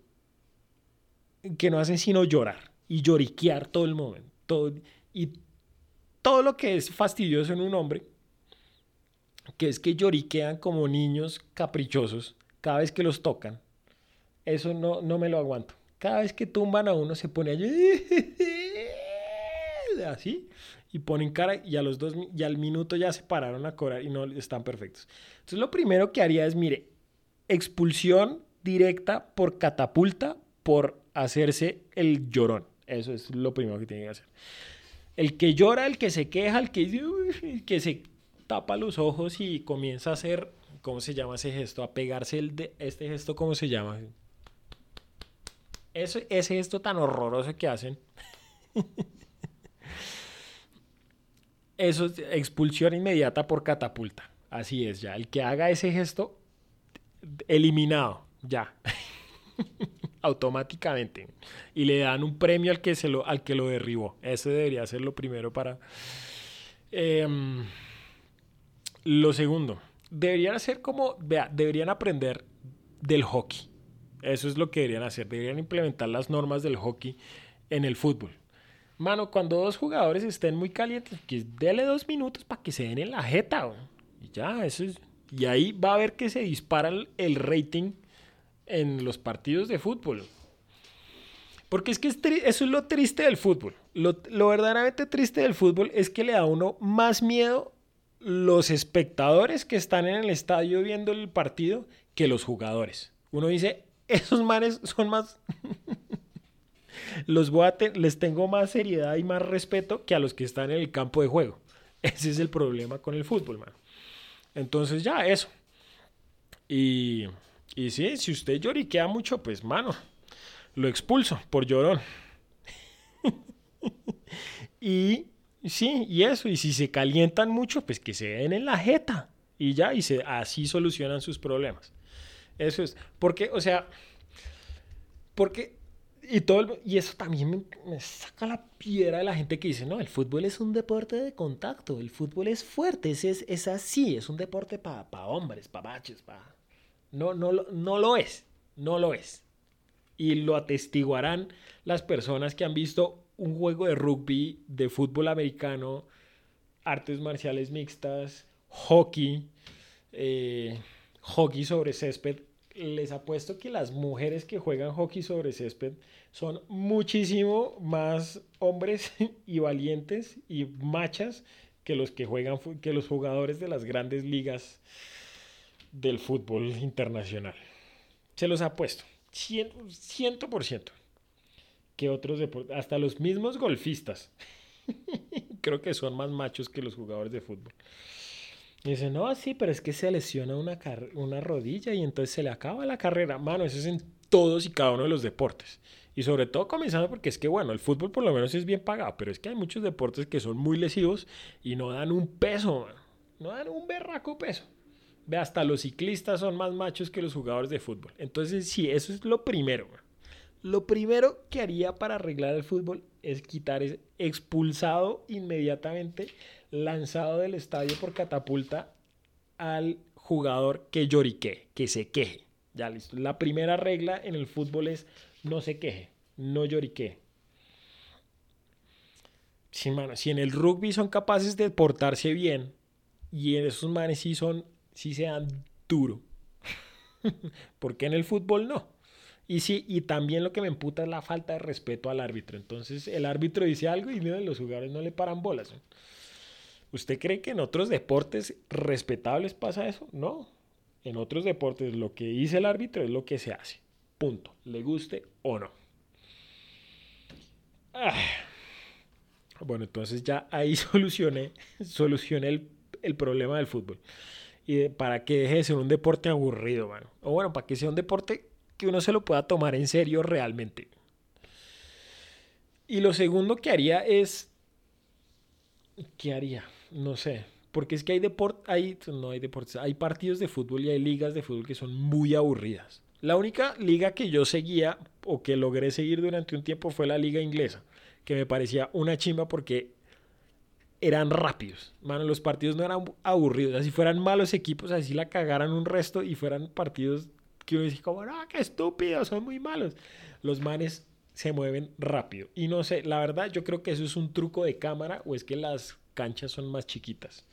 Speaker 1: que no hacen sino llorar y lloriquear todo el momento, todo, y todo lo que es fastidioso en un hombre que es que lloriquean como niños caprichosos cada vez que los tocan. Eso no, no me lo aguanto. Cada vez que tumban a uno se pone allí así y ponen cara y a los dos y al minuto ya se pararon a cobrar y no están perfectos. Entonces lo primero que haría es, mire, expulsión directa por catapulta por hacerse el llorón. Eso es lo primero que tiene que hacer. El que llora, el que se queja, el que, el que se tapa los ojos y comienza a hacer, ¿cómo se llama ese gesto? A pegarse el de, este gesto, ¿cómo se llama? Ese, ese gesto tan horroroso que hacen. Eso es expulsión inmediata por catapulta. Así es, ya. El que haga ese gesto, eliminado, ya. Automáticamente. Y le dan un premio al que, se lo, al que lo derribó. Ese debería ser lo primero para... Em, lo segundo, deberían hacer como, vea, deberían aprender del hockey. Eso es lo que deberían hacer. Deberían implementar las normas del hockey en el fútbol. Mano, cuando dos jugadores estén muy calientes, que dele dos minutos para que se den en la jeta. Y ya, eso es. Y ahí va a ver que se dispara el rating en los partidos de fútbol. Porque es que eso es lo triste del fútbol. Lo, lo, verdaderamente triste del fútbol es que le da a uno más miedo los espectadores que están en el estadio viendo el partido que los jugadores. Uno dice, esos manes son más... los voy a les tengo más seriedad y más respeto que a los que están en el campo de juego. Ese es el problema con el fútbol, man. Entonces ya, eso. Y, y sí, si usted lloriquea mucho, pues mano, lo expulso por llorón. y Sí, y eso, y si se calientan mucho, pues que se den en la jeta y ya, y se, así solucionan sus problemas. Eso es, porque, o sea, porque, y todo, y eso también me, saca la piedra de la gente que dice, no, el fútbol es un deporte de contacto, el fútbol es fuerte, es, es, así, es un deporte para pa hombres, para baches, para... No, no, no lo es, no lo es. Y lo atestiguarán las personas que han visto un juego de rugby, de fútbol americano, artes marciales mixtas, hockey, eh, hockey sobre césped. Les apuesto que las mujeres que juegan hockey sobre césped son muchísimo más hombres y valientes y machas que los que juegan que los jugadores de las grandes ligas del fútbol internacional. Se los apuesto, ciento por ciento que otros deportes, hasta los mismos golfistas creo que son más machos que los jugadores de fútbol. Y dice, no, sí, pero es que se lesiona una, una rodilla y entonces se le acaba la carrera. Mano, eso es en todos y cada uno de los deportes. Y sobre todo comenzando porque es que, bueno, el fútbol por lo menos es bien pagado, pero es que hay muchos deportes que son muy lesivos y no dan un peso, no dan un berraco peso. Ve, hasta los ciclistas son más machos que los jugadores de fútbol. Entonces, sí, eso es lo primero. Lo primero que haría para arreglar el fútbol es quitar, es expulsado inmediatamente, lanzado del estadio por catapulta al jugador que llorique, que se queje. Ya listo. La primera regla en el fútbol es no se queje, no llorique. Mano, si en el rugby son capaces de portarse bien y en esos manes sí son, sí se dan duro. porque en el fútbol no? Y sí, y también lo que me emputa es la falta de respeto al árbitro. Entonces el árbitro dice algo y los jugadores no le paran bolas. ¿Usted cree que en otros deportes respetables pasa eso? No. En otros deportes lo que dice el árbitro es lo que se hace. Punto. Le guste o no. Ah. Bueno, entonces ya ahí solucioné, solucioné el, problema del fútbol. Y para que deje de ser un deporte aburrido, mano. O bueno, para que sea un deporte que uno se lo pueda tomar en serio realmente. Y lo segundo que haría es... ¿Qué haría? No sé. Porque es que hay deportes, hay, no hay deportes, hay partidos de fútbol y hay ligas de fútbol que son muy aburridas. La única liga que yo seguía o que logré seguir durante un tiempo fue la liga inglesa, que me parecía una chimba porque eran rápidos. Mano, los partidos no eran aburridos. Así fueran malos equipos, así la cagaran un resto y fueran partidos que uno dice como, no, qué estúpidos, son muy malos. Los manes se mueven rápido. Y no sé, la verdad yo creo que eso es un truco de cámara o es que las canchas son más chiquitas.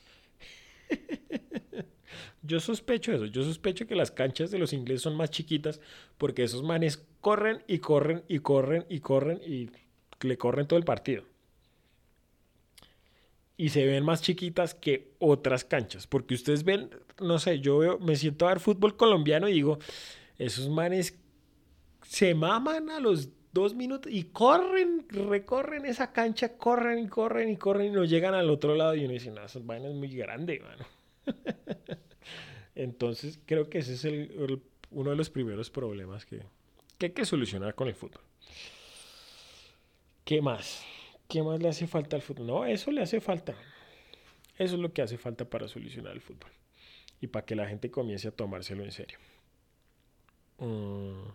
Speaker 1: Yo sospecho eso, yo sospecho que las canchas de los ingleses son más chiquitas porque esos manes corren y corren y corren y corren y le corren todo el partido. Y se ven más chiquitas que otras canchas, porque ustedes ven, no sé, yo veo, me siento a ver fútbol colombiano y digo, esos manes se maman a los dos minutos y corren, recorren esa cancha, corren y corren y corren y no llegan al otro lado y uno dice, no, esas vainas es muy grande, mano. Entonces creo que ese es el, uno de los primeros problemas que, hay que solucionar con el fútbol. ¿Qué más? ¿Qué más le hace falta al fútbol? No, eso le hace falta. Eso es lo que hace falta para solucionar el fútbol. Y para que la gente comience a tomárselo en serio. Mm.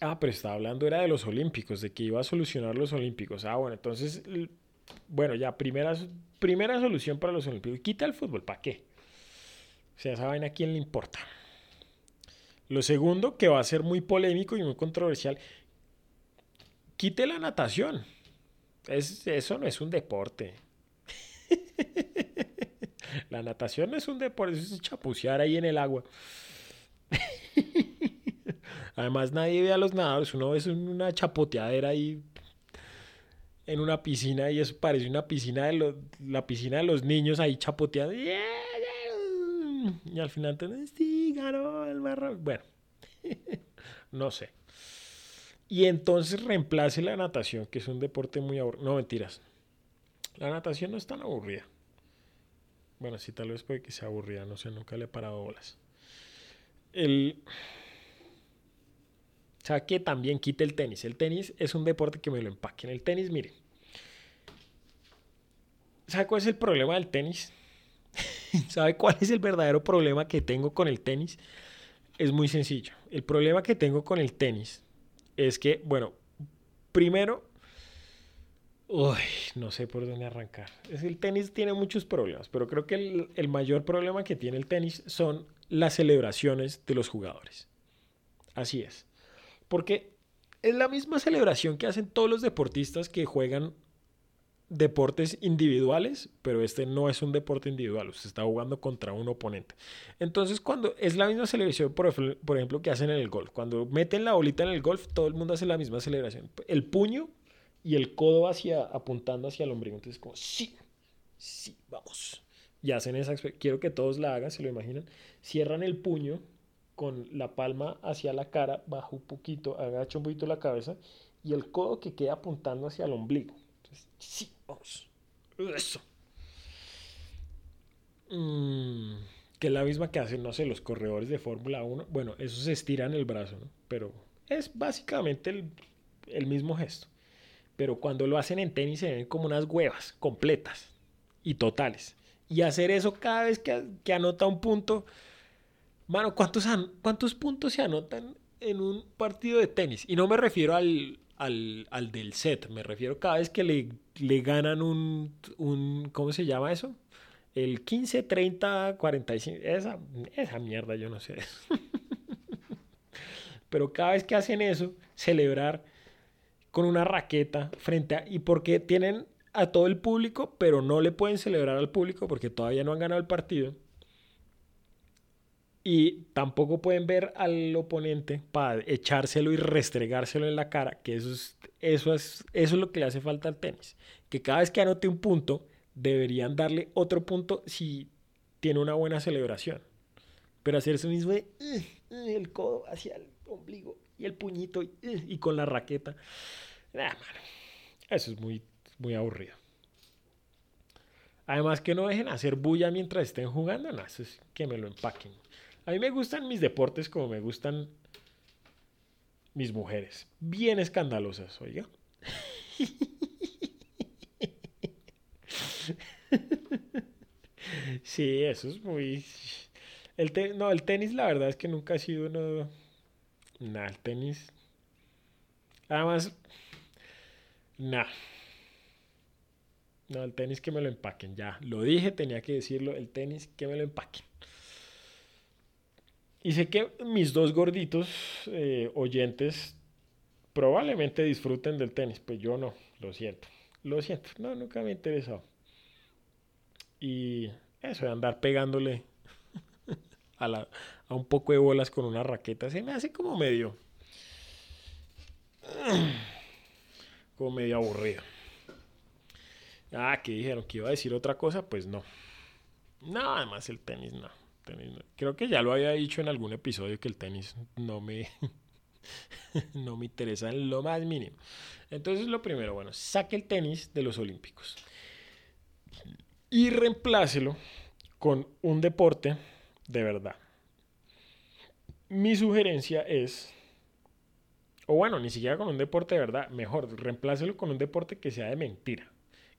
Speaker 1: Ah, pero estaba hablando era de los olímpicos, de que iba a solucionar los olímpicos. Ah, bueno, entonces bueno, ya, primera, primera solución para los olímpicos. Quita el fútbol, ¿para qué? O sea, esa vaina a quién le importa. Lo segundo, que va a ser muy polémico y muy controversial, quite la natación. Es, eso no es un deporte. la natación es un deporte, es chapucear ahí en el agua. Además, nadie ve a los nadadores, uno ve una chapoteadera ahí en una piscina y eso parece una piscina de los, la piscina de los niños ahí chapoteando. Y al final, entonces, sí, ganó el barro. Bueno, no sé. Y entonces reemplace la natación, que es un deporte muy aburrido. No, mentiras. La natación no es tan aburrida. Bueno, sí, tal vez puede que sea aburrida, no sé, nunca le he parado bolas. El o que también quite el tenis. El tenis es un deporte que me lo empaque. En el tenis, mire. ¿Sabe cuál es el problema del tenis? ¿Sabe cuál es el verdadero problema que tengo con el tenis? Es muy sencillo. El problema que tengo con el tenis es que, bueno, primero, uy, no sé por dónde arrancar. El tenis tiene muchos problemas, pero creo que el, el mayor problema que tiene el tenis son las celebraciones de los jugadores. Así es. Porque es la misma celebración que hacen todos los deportistas que juegan deportes individuales, pero este no es un deporte individual, usted está jugando contra un oponente. Entonces, cuando es la misma celebración, por, ejemplo, que hacen en el golf, cuando meten la bolita en el golf, todo el mundo hace la misma celebración. El puño y el codo hacia, apuntando hacia el ombligo. Entonces, como, sí, sí, vamos. Y hacen esa, quiero que todos la hagan, se lo imaginan. Cierran el puño con la palma hacia la cara, bajo un poquito, agacha un poquito la cabeza y el codo que queda apuntando hacia el ombligo. sí, vamos. Eso. Mm, que es la misma que hacen, no sé, los corredores de Fórmula 1. Bueno, eso se estiran el brazo, ¿no? Pero es básicamente el, el mismo gesto. Pero cuando lo hacen en tenis se ven como unas huevas completas y totales. Y hacer eso cada vez que, que anota un punto. Mano, ¿cuántos, ¿cuántos puntos se anotan en un partido de tenis? Y no me refiero al, al, al del set, me refiero cada vez que le, le ganan un, un, ¿cómo se llama eso? El 15, 30, 45, esa, esa mierda yo no sé. Pero cada vez que hacen eso, celebrar con una raqueta frente a... Y porque tienen a todo el público, pero no le pueden celebrar al público porque todavía no han ganado el partido y tampoco pueden ver al oponente para echárselo y restregárselo en la cara, que eso es, eso es, eso es lo que le hace falta al tenis. Que cada vez que anote un punto, deberían darle otro punto si tiene una buena celebración. Pero hacer eso mismo de el codo hacia el ombligo y el puñito y, con la raqueta. eso es muy, muy aburrido. Además que no dejen hacer bulla mientras estén jugando, no, eso es que me lo empaquen. A mí me gustan mis deportes como me gustan mis mujeres. Bien escandalosas, oiga. Sí, eso es muy... El No, el tenis la verdad es que nunca ha sido uno... Nada, el tenis... Además... Nah. No, el tenis que me lo empaquen, ya. Lo dije, tenía que decirlo. El tenis que me lo empaquen. Y sé que mis dos gorditos eh, oyentes probablemente disfruten del tenis, pues yo no, lo siento, lo siento, no, nunca me ha interesado. Y eso de andar pegándole a, la, a un poco de bolas con una raqueta, se me hace como medio, como medio aburrido. Ah, que dijeron que iba a decir otra cosa, pues no. No, además el tenis no. Creo que ya lo había dicho en algún episodio que el tenis no me, no me interesa en lo más mínimo. Entonces lo primero, bueno, saque el tenis de los Olímpicos y reemplácelo con un deporte de verdad. Mi sugerencia es, o bueno, ni siquiera con un deporte de verdad, mejor, reemplácelo con un deporte que sea de mentira.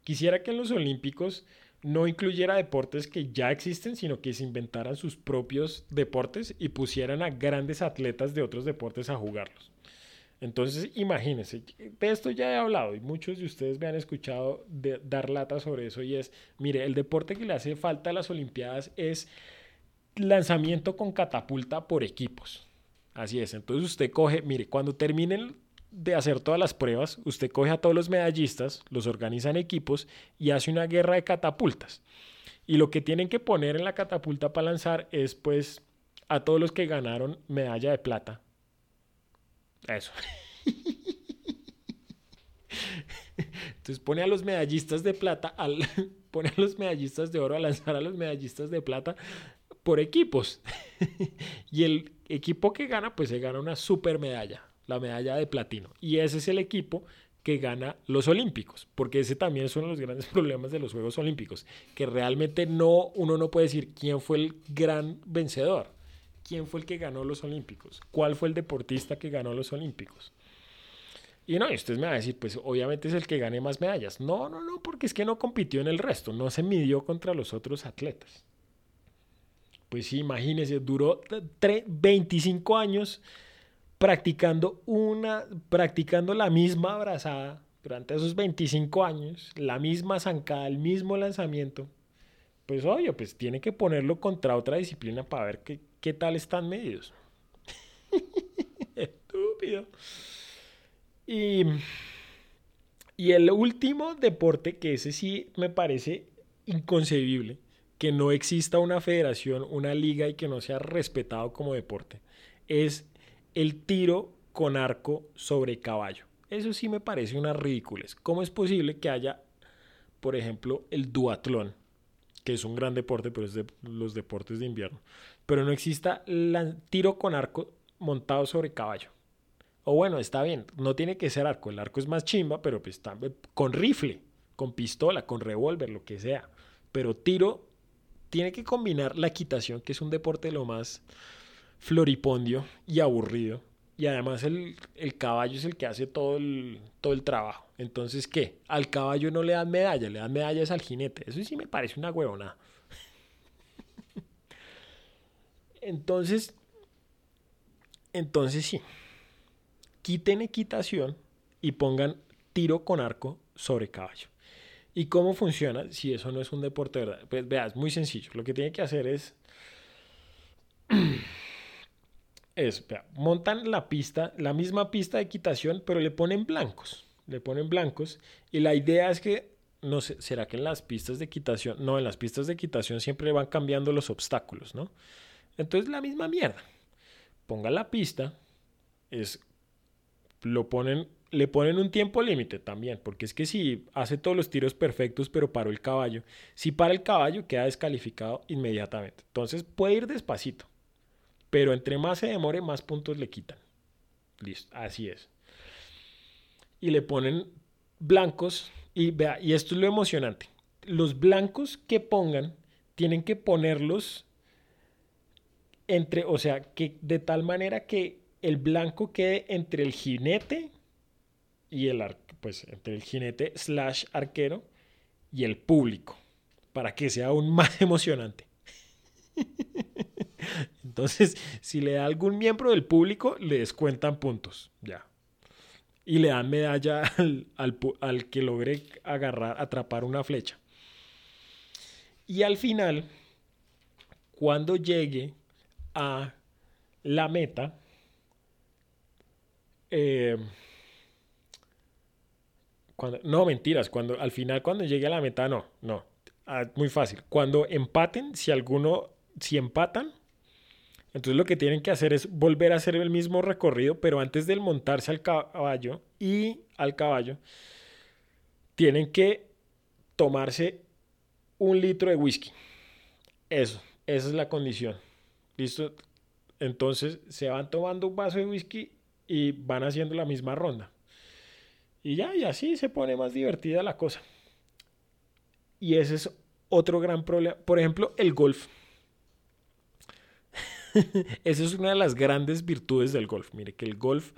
Speaker 1: Quisiera que en los Olímpicos no incluyera deportes que ya existen, sino que se inventaran sus propios deportes y pusieran a grandes atletas de otros deportes a jugarlos. Entonces, imagínense, de esto ya he hablado y muchos de ustedes me han escuchado dar lata sobre eso y es, mire, el deporte que le hace falta a las Olimpiadas es lanzamiento con catapulta por equipos. Así es, entonces usted coge, mire, cuando terminen de hacer todas las pruebas, usted coge a todos los medallistas, los organiza en equipos y hace una guerra de catapultas. Y lo que tienen que poner en la catapulta para lanzar es pues a todos los que ganaron medalla de plata. Eso. Entonces pone a los medallistas de plata, al, pone a los medallistas de oro a lanzar a los medallistas de plata por equipos. y el equipo que gana, pues se gana una super medalla la medalla de platino. Y ese es el equipo que gana los Olímpicos, porque ese también es uno de los grandes problemas de los Juegos Olímpicos, que realmente no, uno no puede decir quién fue el gran vencedor, quién fue el que ganó los Olímpicos, cuál fue el deportista que ganó los Olímpicos. Y no, y ustedes me van a decir, pues obviamente es el que gane más medallas. No, no, no, porque es que no compitió en el resto, no se midió contra los otros atletas. Pues sí, imagínense, duró 25 años practicando una, practicando la misma abrazada durante esos 25 años, la misma zancada, el mismo lanzamiento, pues obvio, pues tiene que ponerlo contra otra disciplina para ver qué, qué tal están medios. Estúpido. Y, y el último deporte, que ese sí me parece inconcebible, que no exista una federación, una liga y que no sea respetado como deporte, es el tiro con arco sobre caballo. Eso sí me parece una ridículas. ¿Cómo es posible que haya, por ejemplo, el duatlón, que es un gran deporte, pero es de los deportes de invierno, pero no exista el tiro con arco montado sobre caballo? O bueno, está bien, no tiene que ser arco, el arco es más chimba, pero pues con rifle, con pistola, con revólver, lo que sea. Pero tiro tiene que combinar la equitación, que es un deporte de lo más floripondio y aburrido. Y además el, el, caballo es el que hace todo el, todo el trabajo. Entonces, ¿qué? Al caballo no le dan medalla, le dan medallas al jinete. Eso sí me parece una huevona. Entonces, entonces sí, quiten equitación y pongan tiro con arco sobre caballo. ¿Y cómo funciona si eso no es un deporte verdad? Pues vea, es muy sencillo. Lo que tiene que hacer es, es vea, montan la pista, la misma pista de equitación, pero le ponen blancos. Le ponen blancos. Y la idea es que, no sé, ¿será que en las pistas de equitación? No, en las pistas de equitación siempre van cambiando los obstáculos, ¿no? Entonces la misma mierda. Ponga la pista, es lo ponen, le ponen un tiempo límite también, porque es que si hace todos los tiros perfectos, pero paró el caballo, si para el caballo queda descalificado inmediatamente. Entonces puede ir despacito, pero entre más se demore, más puntos le quitan. Listo, así es. Y le ponen blancos, y vea, y esto es lo emocionante. Los blancos que pongan, tienen que ponerlos entre, o sea, que de tal manera que el blanco quede entre el jinete y el pues entre el jinete slash arquero y el público, para que sea aún más emocionante. Entonces, si le da algún miembro del público, le descuentan puntos, ya. Y le dan medalla al, al que logre agarrar, atrapar una flecha. Y al final, cuando llegue a la meta, eh, no, mentiras, cuando al final cuando llegue a la meta, no, no, ah, muy fácil. Cuando empaten, si alguno, si empatan, entonces lo que tienen que hacer es volver a hacer el mismo recorrido, pero antes de montarse al caballo y al caballo, tienen que tomarse un litro de whisky. Eso, esa es la condición. ¿Listo? Entonces se van tomando un vaso de whisky y van haciendo la misma ronda. Y ya, y así se pone más divertida la cosa. Y ese es otro gran problema. Por ejemplo, el golf. Esa es una de las grandes virtudes del golf. Mire que el golf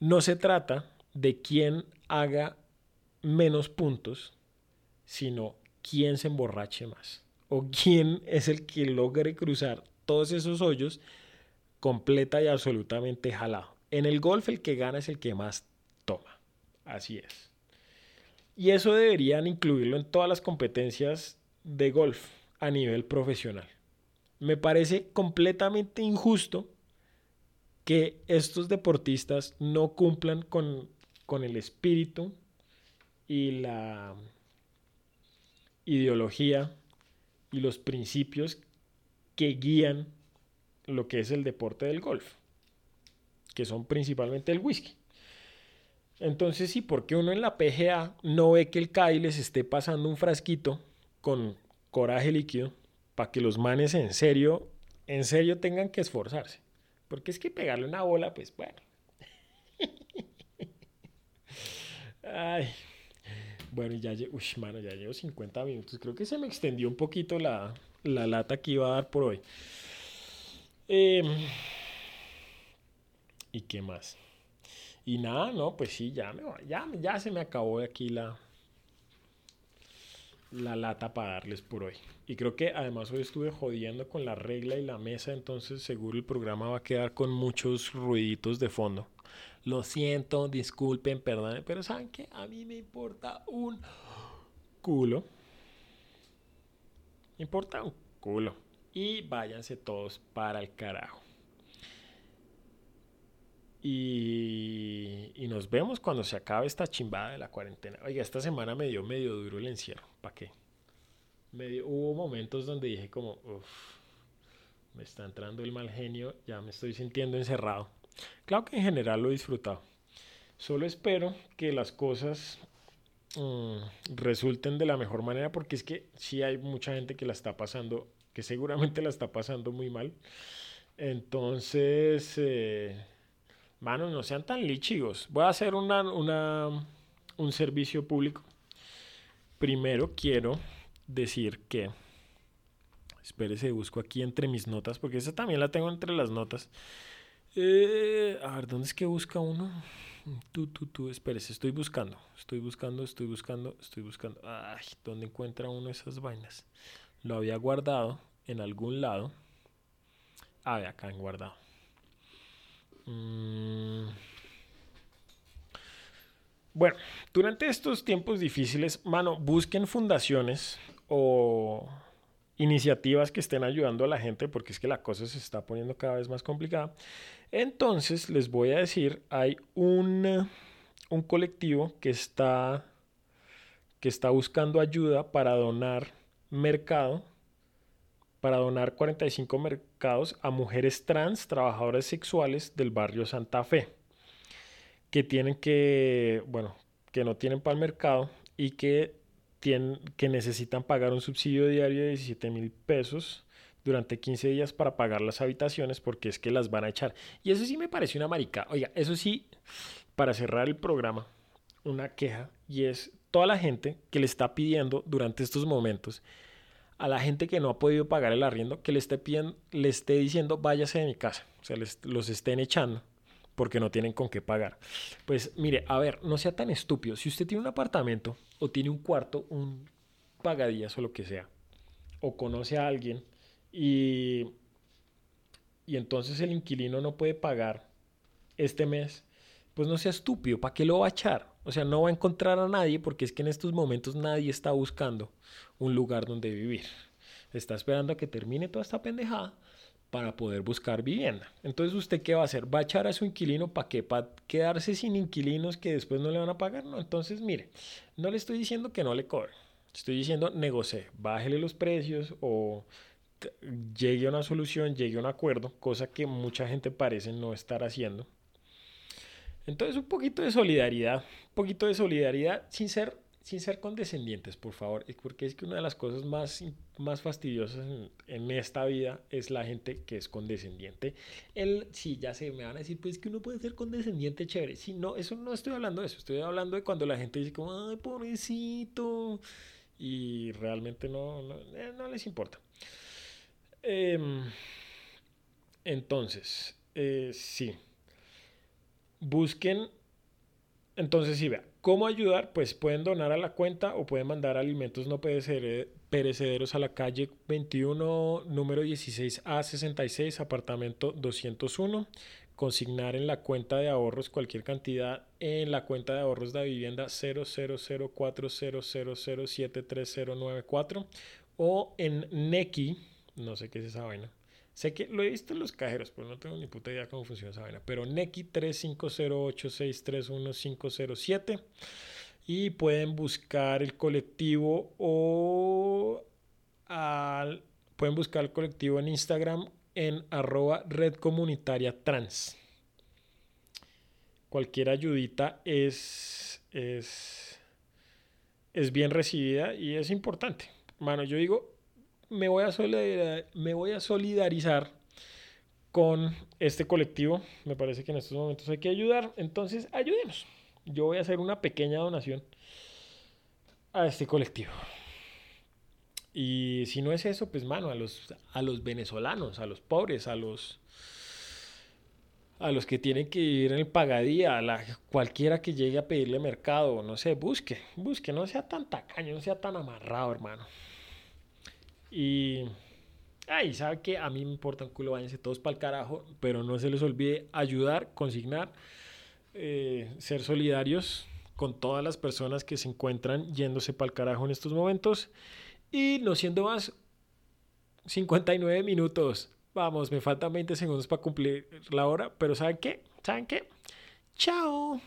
Speaker 1: no se trata de quién haga menos puntos, sino quién se emborrache más. O quién es el que logre cruzar todos esos hoyos completa y absolutamente jalado. En el golf el que gana es el que más. Así es. Y eso deberían incluirlo en todas las competencias de golf a nivel profesional. Me parece completamente injusto que estos deportistas no cumplan con, con el espíritu y la ideología y los principios que guían lo que es el deporte del golf que son principalmente el whisky. Entonces, sí, porque uno en la PGA no ve que el CAI les esté pasando un frasquito con coraje líquido para que los manes en serio, en serio tengan que esforzarse. Porque es que pegarle una bola, pues bueno. Ay. Bueno, ya, uy, mano, ya llevo 50 minutos. Creo que se me extendió un poquito la, la lata que iba a dar por hoy. Eh, ¿Y qué más? Y nada, no, pues sí, ya, me, ya, ya se me acabó aquí la, la lata para darles por hoy. Y creo que además hoy estuve jodiendo con la regla y la mesa, entonces seguro el programa va a quedar con muchos ruiditos de fondo. Lo siento, disculpen, perdonen, pero saben que a mí me importa un culo. Me importa un culo. Y váyanse todos para el carajo. Y, nos vemos cuando se acabe esta chimbada de la cuarentena. Oiga, esta semana me dio medio duro el encierro. ¿Para qué? hubo momentos donde dije como, uff, me está entrando el mal genio, ya me estoy sintiendo encerrado. Claro que en general lo he disfrutado. Solo espero que las cosas mm, resulten de la mejor manera porque es que sí hay mucha gente que la está pasando, que seguramente la está pasando muy mal. Entonces... Eh, Manos, no sean tan lichigos. Voy a hacer una, un servicio público. Primero quiero decir que... Espérese, busco aquí entre mis notas, porque esa también la tengo entre las notas. Eh, a ver, ¿dónde es que busca uno? Tú, tú, tú, espérese, estoy buscando, estoy buscando, estoy buscando, estoy buscando. Ay, ¿dónde encuentra uno esas vainas? Lo había guardado en algún lado. Ah, acá en guardado. Mm. Bueno, durante estos tiempos difíciles, mano, busquen fundaciones o iniciativas que estén ayudando a la gente porque es que la cosa se está poniendo cada vez más complicada. Entonces, les voy a decir, hay un, un colectivo que está, que está buscando ayuda para donar mercado para donar 45 mercados a mujeres trans, trabajadoras sexuales del barrio Santa Fe, que tienen que, bueno, que no tienen para el mercado y que, tienen, que necesitan pagar un subsidio diario de 17 mil pesos durante 15 días para pagar las habitaciones porque es que las van a echar. Y eso sí me parece una marica. Oiga, eso sí, para cerrar el programa, una queja y es toda la gente que le está pidiendo durante estos momentos a la gente que no ha podido pagar el arriendo que le esté, pidiendo, le esté diciendo váyase de mi casa, o sea, les, los estén echando porque no tienen con qué pagar. Pues mire, a ver, no sea tan estúpido. Si usted tiene un apartamento o tiene un cuarto, un pagadías o lo que sea, o conoce a alguien y, y entonces el inquilino no puede pagar este mes, pues no sea estúpido, ¿para qué lo va a echar? O sea, no va a encontrar a nadie porque es que en estos momentos nadie está buscando un lugar donde vivir. Está esperando a que termine toda esta pendejada para poder buscar vivienda. Entonces, ¿usted qué va a hacer? ¿Va a echar a su inquilino para qué? ¿Para quedarse sin inquilinos que después no le van a pagar? No, entonces, mire, no le estoy diciendo que no le cobre. Estoy diciendo negocie, bájele los precios o llegue a una solución, llegue a un acuerdo, cosa que mucha gente parece no estar haciendo. Entonces, un poquito de solidaridad, un poquito de solidaridad sin ser sin ser condescendientes, por favor, porque es que una de las cosas más, más fastidiosas en, esta vida es la gente que es condescendiente. El, sí, ya sé, me van a decir, pues que uno puede ser condescendiente, chévere. Sí, no, eso no estoy hablando de eso, estoy hablando de cuando la gente dice como, ay, pobrecito, y realmente no, no, eh, les importa. Em, entonces, eh, sí, busquen, entonces sí, vean ¿Cómo ayudar? Pues pueden donar a la cuenta o pueden mandar alimentos no perecederos a la calle 21, número 16A66, apartamento 201. Consignar en la cuenta de ahorros cualquier cantidad en la cuenta de ahorros de vivienda 000400073094 o en Neki, no sé qué es esa vaina, Sé que lo he visto en los cajeros, pero no tengo ni puta idea cómo funciona esa vaina. Pero Neki 3508631507 y pueden buscar el colectivo o al, pueden buscar el colectivo en Instagram en arroba red trans. Cualquier ayudita es, es, es bien recibida y es importante. Mano, yo digo, me voy a solidarizar, me voy a solidarizar con este colectivo. Me parece que en estos momentos hay que ayudar. Entonces, ayudemos. Yo voy a hacer una pequeña donación a este colectivo. Y si no es eso, pues mano, a los, a los venezolanos, a los pobres, a los a los que tienen que vivir en el pagadía, a la, cualquiera que llegue a pedirle mercado, no sé, busque, busque, no sea tan tacaño, no sea tan amarrado, hermano. Y. Ay, sabe que a mí me importa un culo, váyanse todos para el carajo, pero no se les olvide ayudar, consignar, eh, ser solidarios con todas las personas que se encuentran yéndose para el carajo en estos momentos. Y no siendo más, 59 minutos. Vamos, me faltan 20 segundos para cumplir la hora, pero ¿saben qué? ¿Saben qué? Chao.